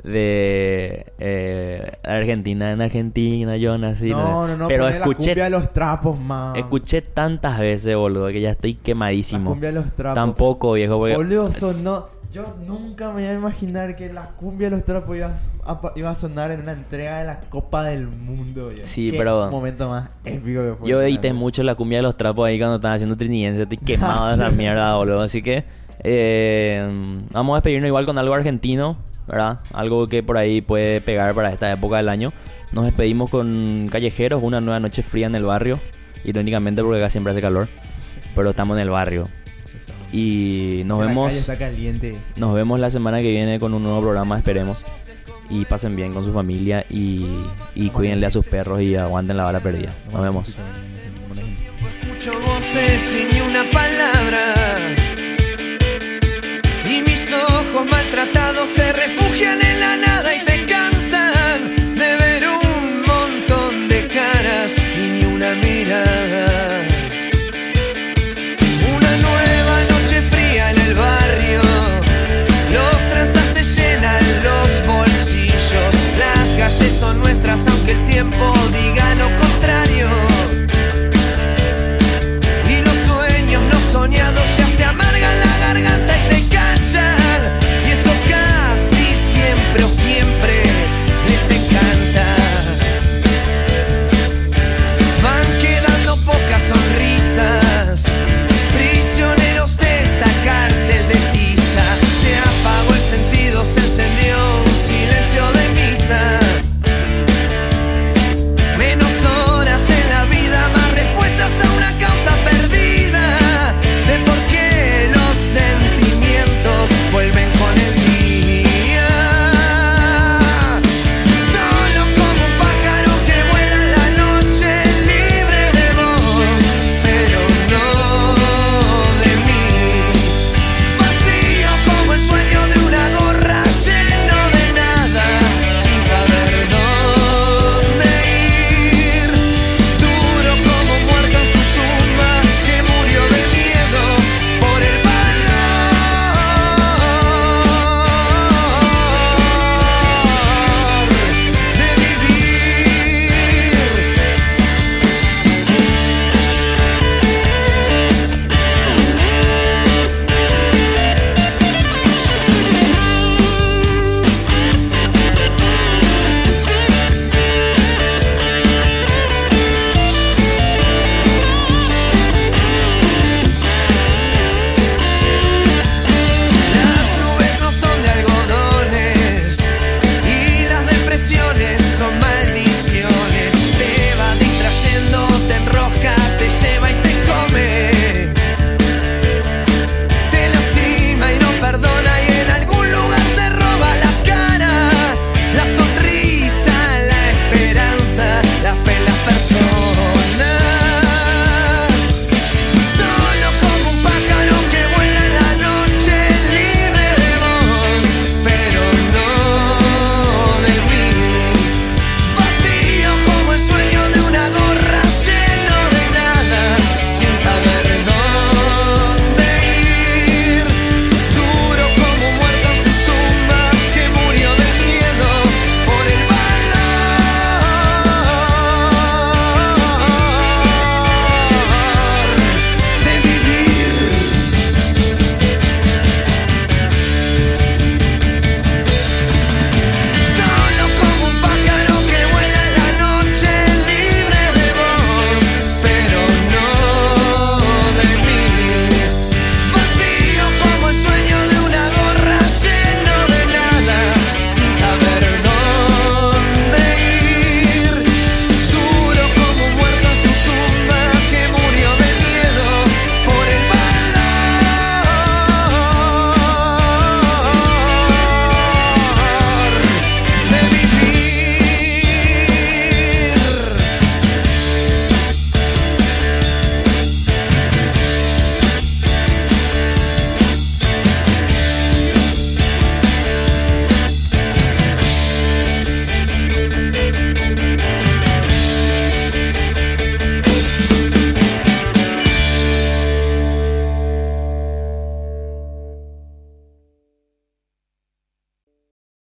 de eh, Argentina en Argentina, yo nací. no, no, no, pero la escuché cumbia de los trapos, man. escuché tantas veces, boludo, que ya estoy La quemadísimo. cumbia de los trapos. Tampoco, viejo, porque Boludo, sonó. Yo nunca me iba a imaginar que la cumbia de los trapos iba a, iba a sonar en una entrega de la Copa del Mundo. yo. Sí, Qué pero- momento más épico que fue. Yo edité mucho la cumbia de los trapos ahí cuando estaba haciendo trinidense. Estoy quemado de esa mierda, boludo. Así que eh, vamos a despedirnos igual con algo argentino, ¿verdad? Algo que por ahí puede pegar para esta época del año. Nos despedimos con Callejeros, una nueva noche fría en el barrio. Irónicamente porque acá siempre hace calor. Pero estamos en el barrio. Y nos La vemos, está caliente. nos vemos la semana que viene con un nuevo programa, esperemos. Y pasen bien con su familia y, y cuídenle a sus perros y aguanten la bala perdida. Nos vemos. Escucho voces y ni una palabra ojos maltratados se refugian en la nada y se cansan de ver un montón de caras y ni una mirada. Una nueva noche fría en el barrio, los tranzas se llenan los bolsillos, las calles son nuestras aunque el tiempo...